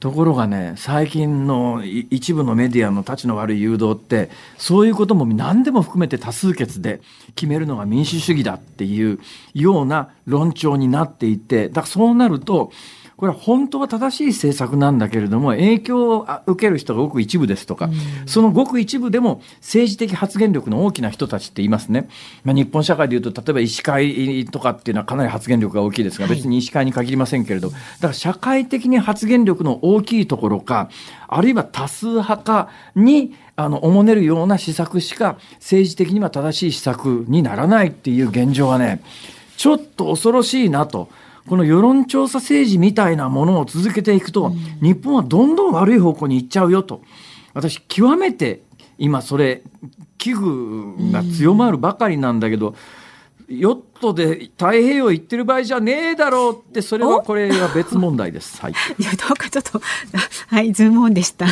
ところがね最近の一部のメディアの立ちの悪い誘導ってそういうことも何でも含めて多数決で決めるのが民主主義だっていうような論調になっていてだからそうなるとこれは本当は正しい政策なんだけれども影響を受ける人がごく一部ですとか、そのごく一部でも政治的発言力の大きな人たちっていますね、まあ、日本社会でいうと例えば医師会とかっていうのはかなり発言力が大きいですが別に医師会に限りませんけれどだから社会的に発言力の大きいところかあるいは多数派かにあの、おもねるような施策しか政治的には正しい施策にならないっていう現状はね、ちょっと恐ろしいなと。この世論調査政治みたいなものを続けていくと、日本はどんどん悪い方向に行っちゃうよと。私、極めて今それ、危惧が強まるばかりなんだけど、ヨットで太平洋行ってる場合じゃねえだろうって、それはこれは別問題です。はい。*laughs* いや、どうかちょっと、はい、ズームオンでした。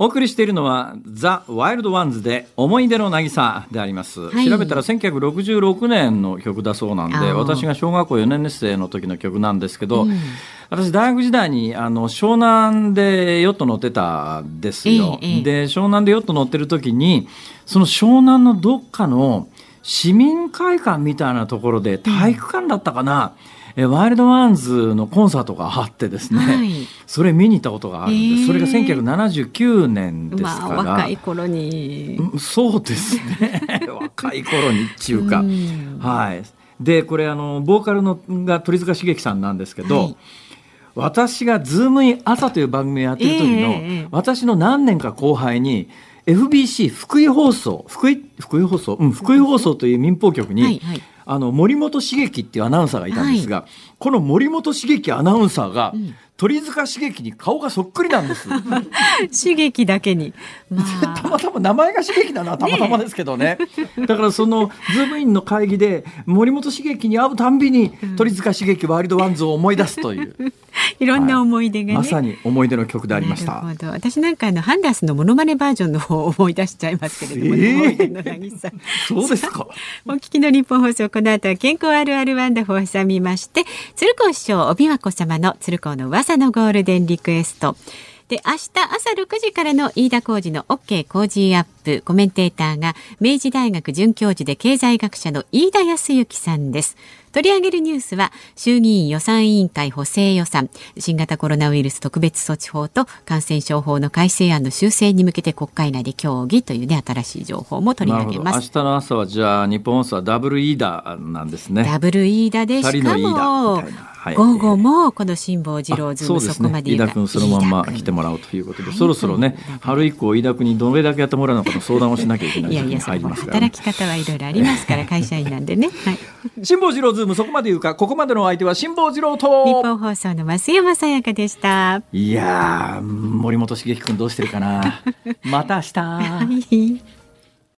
お送りしているのはザ・ワイルドワンズで思い出の渚であります、はい、調べたら1966年の曲だそうなんで私が小学校4年生の時の曲なんですけど、うん、私大学時代にあの湘南でヨット乗ってたんですよ、ええ、で湘南でヨット乗ってる時にその湘南のどっかの市民会館みたいなところで体育館だったかな、うんえワイルドワンズのコンサートがあってですね、はい、それ見に行ったことがあるんです、それが1979年ですから、まあ、若い頃に。そうですね。*laughs* 若い頃にっていうか、はい。でこれあのボーカルのが鳥塚茂樹さんなんですけど、はい。私が「ズームイン朝」という番組をやってる時の、えー、私の何年か後輩に FBC 福井放送福井福井放送、うん、福井放送という民放局に、はいはいあの森本茂樹っていうアナウンサーがいたんですが、はい、この森本茂樹アナウンサーが、うん鳥塚茂樹に顔がそっくりなんです。*laughs* 茂樹だけに、まあ、*laughs* たまたま名前が茂樹なのはたまたまですけどね。ね *laughs* だからそのズームインの会議で森本茂樹に会うたんびに、鳥塚茂樹ワイルドワンズを思い出すという。いろんな思い出が、ねはい、まさに思い出の曲でありました。私なんかあのハンダースのモノマネバージョンの方を思い出しちゃいますけれども、ね、えー、そうですか。お聞きの日本放送この後は健康あるあるワンダフを挟みまして、鶴光師匠帯和子様の鶴光の噂のゴールデンリクエスト。で、明日朝6時からの飯田浩二の OK 工事アップ、コメンテーターが明治大学准教授で経済学者の飯田康之さんです。取り上げるニュースは衆議院予算委員会補正予算新型コロナウイルス特別措置法と感染症法の改正案の修正に向けて国会内で協議というね新しい情報も取り上げます。明日の朝はじゃあ日本放送はダブルイーダなんですね。ダブルイーダでしかもはい、午後もこの辛坊治郎ズームそこまで飯田君そのまんま来てもらうということで、そろそろね春以降飯田君にどれだけやってもらうのかの相談をしなきゃいけないいやいや働き方はいろいろありますから会社員なんでね、*laughs* はい、辛坊治郎ズームそこまで言うかここまでの相手は辛坊治郎と。日本放送の増山さやかでした。いや森本茂樹君どうしてるかな。*laughs* また明日、はい